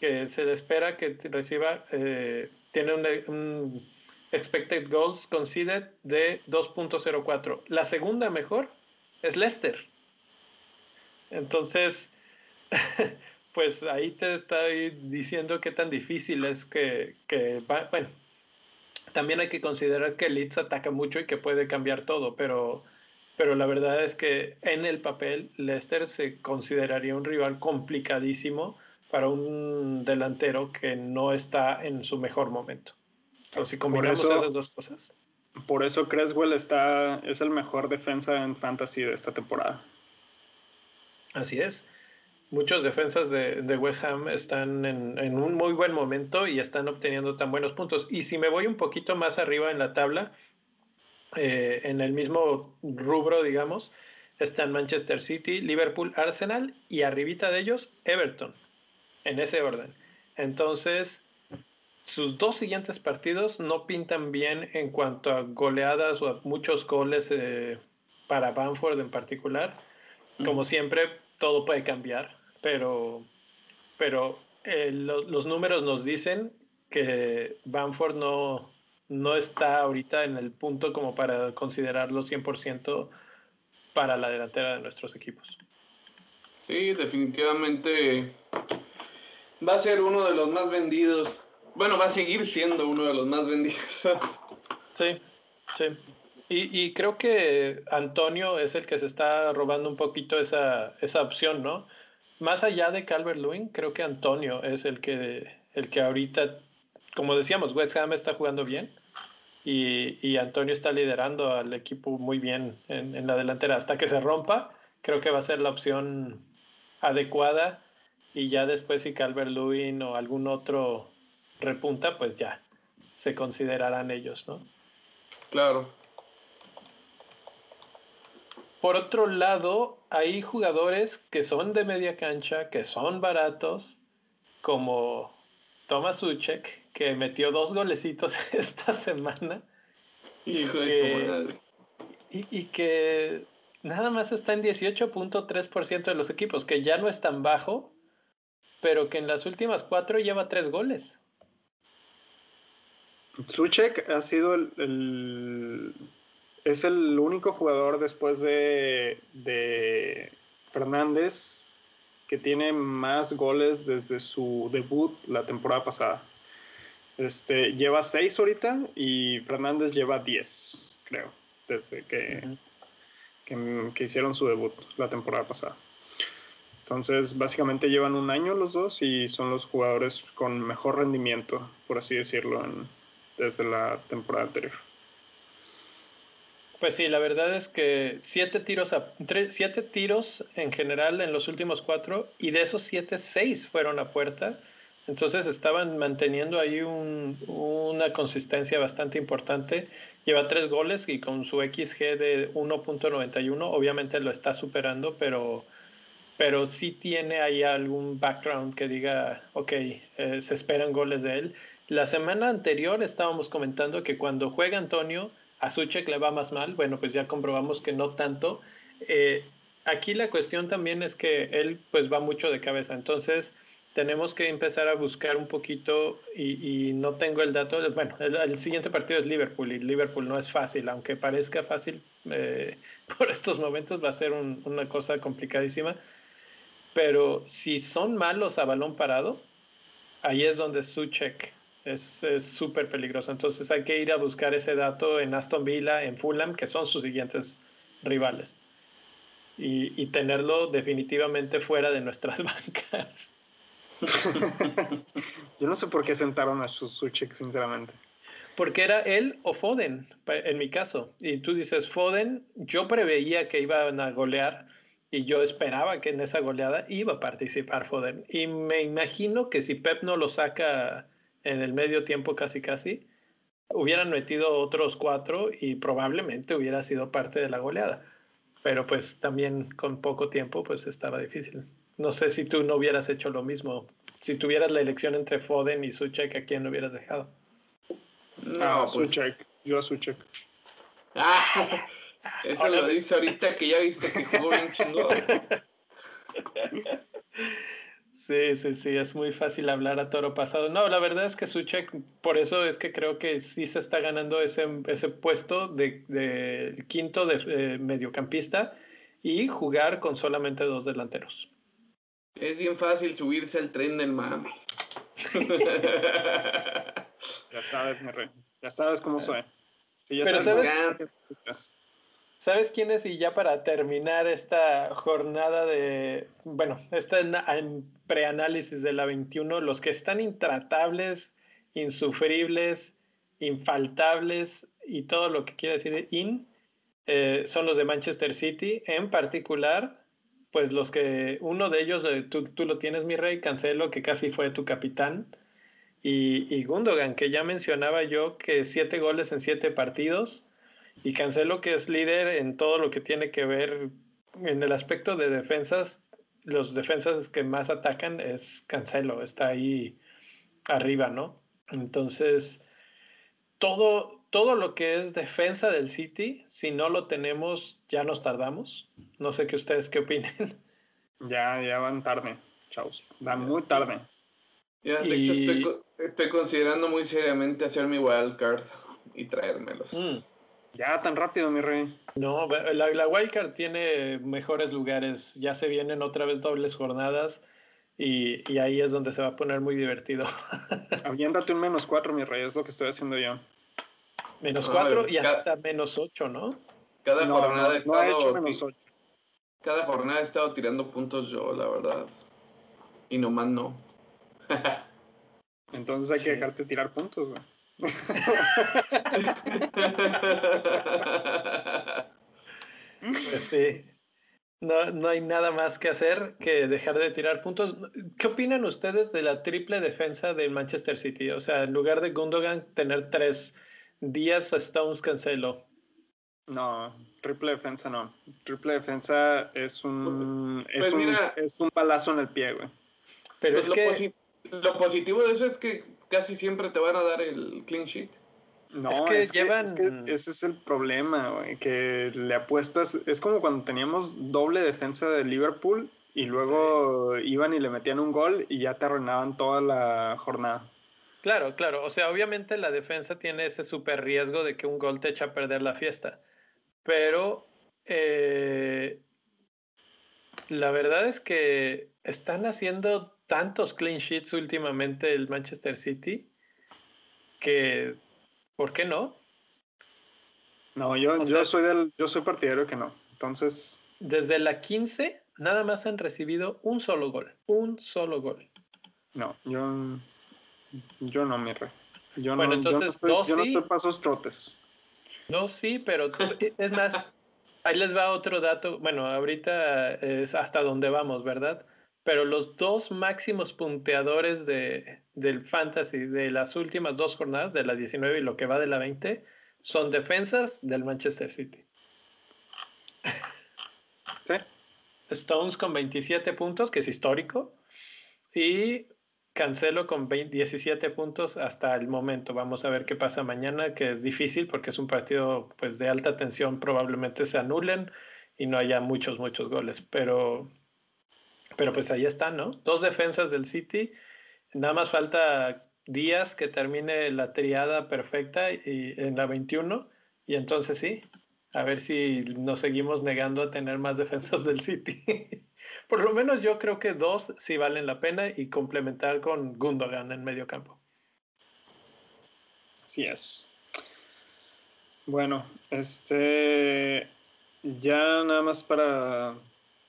que se espera que reciba, eh, tiene un, un, expected goals conceded de 2.04. La segunda mejor es Leicester. Entonces, <laughs> pues ahí te estoy diciendo qué tan difícil es que, que bueno, también hay que considerar que Leeds ataca mucho y que puede cambiar todo, pero, pero la verdad es que en el papel Leicester se consideraría un rival complicadísimo para un delantero que no está en su mejor momento. Entonces, si combinamos esas dos cosas. Por eso Creswell está, es el mejor defensa en fantasy de esta temporada. Así es muchos defensas de, West Ham están en, un muy buen momento y están obteniendo tan buenos puntos. Y si me voy un poquito más arriba en la tabla, eh, en el mismo rubro, digamos, están Manchester City, Liverpool, Arsenal y arribita de ellos Everton, en ese orden. Entonces, sus dos siguientes partidos no pintan bien en cuanto a goleadas o a muchos goles eh, para Bamford en particular. Como siempre, todo puede cambiar pero, pero eh, los números nos dicen que Banford no, no está ahorita en el punto como para considerarlo 100% para la delantera de nuestros equipos. Sí, definitivamente va a ser uno de los más vendidos. Bueno, va a seguir siendo uno de los más vendidos. <laughs> sí, sí. Y, y, creo que Antonio es el que se está robando un poquito esa, esa opción, ¿no? Más allá de Calvert Lewin, creo que Antonio es el que, el que ahorita, como decíamos, West Ham está jugando bien y, Antonio está liderando al equipo muy bien en, la delantera. Hasta que se rompa, creo que va a ser la opción adecuada y ya después si Calvert Lewin o algún otro repunta, pues ya se considerarán ellos, ¿no? Claro. Por otro lado, hay jugadores que son de media cancha, que son baratos, como Thomas Uchek, que metió dos golecitos <laughs> esta semana. Hijo y, que, y, que nada más está en 18.3% de los equipos, que ya no es tan bajo, pero que en las últimas cuatro lleva tres goles. Suchek ha sido el es el único jugador después de, Fernández que tiene más goles desde su debut la temporada pasada. Este, lleva seis ahorita y Fernández lleva diez, creo, desde que, que, hicieron su debut la temporada pasada. Entonces, básicamente llevan un año los dos y son los jugadores con mejor rendimiento, por así decirlo, desde la temporada anterior. Pues sí, la verdad es que siete tiros, siete tiros en general en los últimos cuatro y de esos siete, seis fueron a puerta. Entonces estaban manteniendo ahí un, una consistencia bastante importante. Lleva tres goles y con su XG de 1.91, obviamente lo está superando, pero, pero sí tiene ahí algún background que diga, ok, eh, se esperan goles de él. La semana anterior estábamos comentando que cuando juega Antonio, a Suchek le va más mal. Bueno, pues ya comprobamos que no tanto. Eh, aquí la cuestión también es que él pues va mucho de cabeza. Entonces tenemos que empezar a buscar un poquito y, no tengo el dato. Bueno, el, siguiente partido es Liverpool y Liverpool no es fácil, aunque parezca fácil eh, <laughs> por estos momentos va a ser una cosa complicadísima. Pero si son malos a balón parado, ahí es donde Suchek es súper peligroso. Entonces hay que ir a buscar ese dato en Aston Villa, en Fulham, que son sus siguientes rivales. Y, y tenerlo definitivamente fuera de nuestras <laughs> bancas. <laughs> Yo no sé por qué sentaron a Suchek, sinceramente. Porque era él o Foden, en mi caso. Y tú dices, Foden, yo preveía que iban a golear y yo esperaba que en esa goleada iba a participar Foden. Y me imagino que si Pep no lo saca en el medio tiempo casi casi, hubieran metido otros cuatro y probablemente hubiera sido parte de la goleada. Pero pues también con poco tiempo pues estaba difícil. No sé si tú no hubieras hecho lo mismo. Si tuvieras la elección entre Foden y Suchek, ¿a quién lo hubieras dejado? No, ah, pues... Suchek. Yo a Suchek. Ah, <laughs> eso lo dice ahorita que ya viste que jugó bien chingón. <laughs> Sí, sí, sí, es muy fácil hablar a toro pasado. No, la verdad es que Suchek, por eso es que creo que sí se está ganando ese, ese puesto de, de quinto de eh, mediocampista y jugar con solamente dos delanteros. Es bien fácil subirse al tren del mame. <laughs> ya sabes, mi rey. Ya sabes cómo soy. Pero sabes, ¿sabes quién es? Y ya para terminar esta jornada de, bueno, este preanálisis de la 21, los que están intratables, insufribles, infaltables y todo lo que quiere decir in, eh, son los de Manchester City, en particular pues los que, uno de ellos, eh, tú, tú, lo tienes, mi rey, Cancelo, que casi fue tu capitán, y, y, Gundogan, que ya mencionaba yo que siete goles en siete partidos, y Cancelo, que es líder en todo lo que tiene que ver en el aspecto de defensas, los defensas que más atacan es Cancelo, está ahí arriba, ¿no? Entonces, todo, todo lo que es defensa del City, si no lo tenemos, ya nos tardamos. No sé qué ustedes qué opinen. <laughs> Ya, ya van tarde, chavos. Van muy tarde. Ya, de hecho, estoy, estoy, considerando muy seriamente hacer mi wildcard y traérmelos. Mm. Ya, tan rápido, mi rey. No, la, la wildcard tiene mejores lugares. Ya se vienen otra vez dobles jornadas. Y, y, ahí es donde se va a poner muy divertido. <laughs> Aviéntate un menos cuatro, mi rey, es lo que estoy haciendo yo. Menos 4 y hasta menos 8, ¿no? Cada jornada he estado, Cada jornada he estado tirando puntos yo, la verdad. Y nomás no. <laughs> Entonces hay que dejarte tirar puntos, güey. Pues sí. No, no, hay nada más que hacer que dejar de tirar puntos. ¿Qué opinan ustedes de la triple defensa del Manchester City? O sea, en lugar de Gundogan, tener tres Díaz Stones Cancelo. No, triple defensa no. Triple defensa es un, pues es, un es un balazo en el pie, güey. Pero pues es lo que... lo positivo de eso es que casi siempre te van a dar el clean sheet. No, es que llevan... ese es el problema, güey, que le apuestas... Es como cuando teníamos doble defensa de Liverpool y luego iban y le metían un gol y ya te arruinaban toda la jornada. Claro, claro. O sea, obviamente la defensa tiene ese super riesgo de que un gol te echa a perder la fiesta. Pero eh, la verdad es que están haciendo tantos clean sheets últimamente el Manchester City que, ¿por qué no? No, yo, yo soy del, yo soy partidario que no. Entonces. Desde la 15, nada más han recibido un solo gol. Un solo gol. No, yo yo no, mi rey. Yo bueno, no, entonces yo no estoy, dos sí. pasos trotes. No, sí, pero es más, ahí les va otro dato. Bueno, ahorita es hasta donde vamos, ¿verdad? Pero los dos máximos punteadores de, del fantasy de las últimas dos jornadas, de la 19 y lo que va de la 20, son defensas del Manchester City. Sí. Stones con 27 puntos, que es histórico, y Cancelo con 17 puntos hasta el momento. Vamos a ver qué pasa mañana, que es difícil porque es un partido pues, de alta tensión, probablemente se anulen y no haya muchos, muchos goles, pero, pero pues ahí están, ¿no? Dos defensas del City, nada más falta días que termine la triada perfecta en la 21 y entonces sí, a ver si nos seguimos negando a tener más defensas del City. <laughs> Por lo menos yo creo que dos sí valen la pena y complementar con Gundogan en medio campo. Así es. Bueno, este ya nada más para,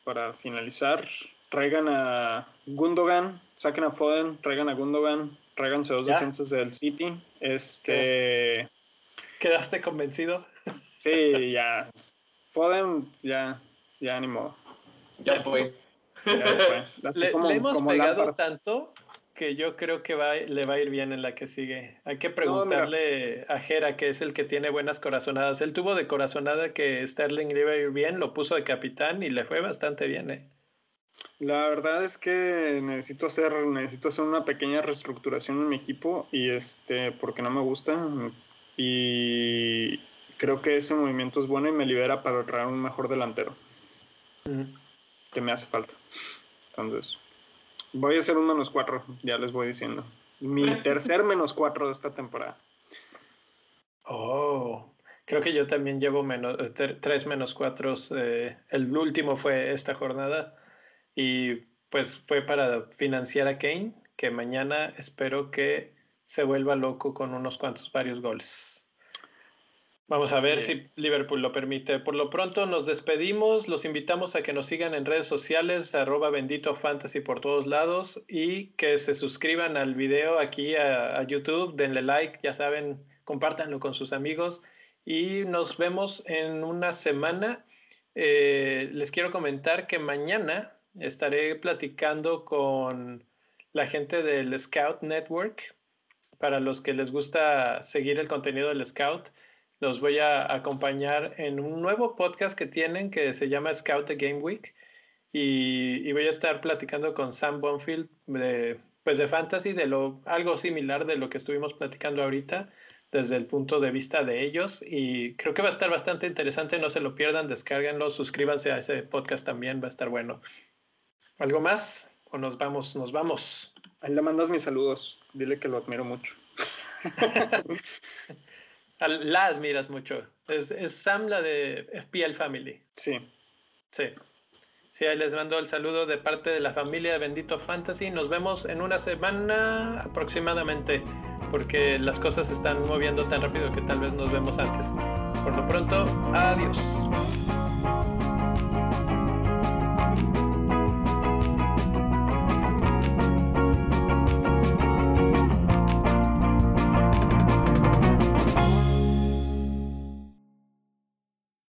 para finalizar, traigan a Gundogan, saquen a Foden, traigan a Gundogan, tráiganse dos defensas del City. Este. ¿Quedaste convencido? <laughs> Sí, ya. Foden, ya, ya ni Ya fue. <laughs> le, hemos pegado tanto que yo creo que va, le va a ir bien en la que sigue. Hay que preguntarle a Jera, que es el que tiene buenas corazonadas. Él tuvo de corazonada que Sterling le iba a ir bien, lo puso de capitán y le fue bastante bien. ¿eh? La verdad es que necesito hacer, necesito hacer una pequeña reestructuración en mi equipo y este, porque no me gusta. Y creo que ese movimiento es bueno y me libera para traer un mejor delantero. Que me hace falta. Entonces, voy a hacer un menos cuatro, ya les voy diciendo. Mi tercer menos cuatro de esta temporada. Oh, creo que yo también llevo menos, tres menos cuatro. Eh, el último fue esta jornada y pues fue para financiar a Kane, que mañana espero que se vuelva loco con unos cuantos varios goles. Vamos a ver si Liverpool lo permite. Por lo pronto nos despedimos, los invitamos a que nos sigan en redes sociales, arroba bendito fantasy por todos lados y que se suscriban al video aquí a, YouTube, denle like, ya saben, compártanlo con sus amigos y nos vemos en una semana. Eh, les quiero comentar que mañana estaré platicando con la gente del Scout Network. Para los que les gusta seguir el contenido del Scout, los voy a acompañar en un nuevo podcast que tienen que se llama Scout the Game Week. Y, voy a estar platicando con Sam Bonfield de, pues de fantasy, de lo, algo similar de lo que estuvimos platicando ahorita desde el punto de vista de ellos y creo que va a estar bastante interesante, no se lo pierdan, descárguenlo, suscríbanse a ese podcast también, va a estar bueno. ¿Algo más? ¿O nos vamos? Nos vamos. Ahí le mandas mis saludos. Dile que lo admiro mucho. <laughs> la admiras mucho. Es, Sam la de FPL Family. Sí. Sí. Sí, ahí les mando el saludo de parte de la familia de Bendito Fantasy. Nos vemos en una semana aproximadamente, porque las cosas se están moviendo tan rápido que tal vez nos vemos antes. Por lo pronto, adiós.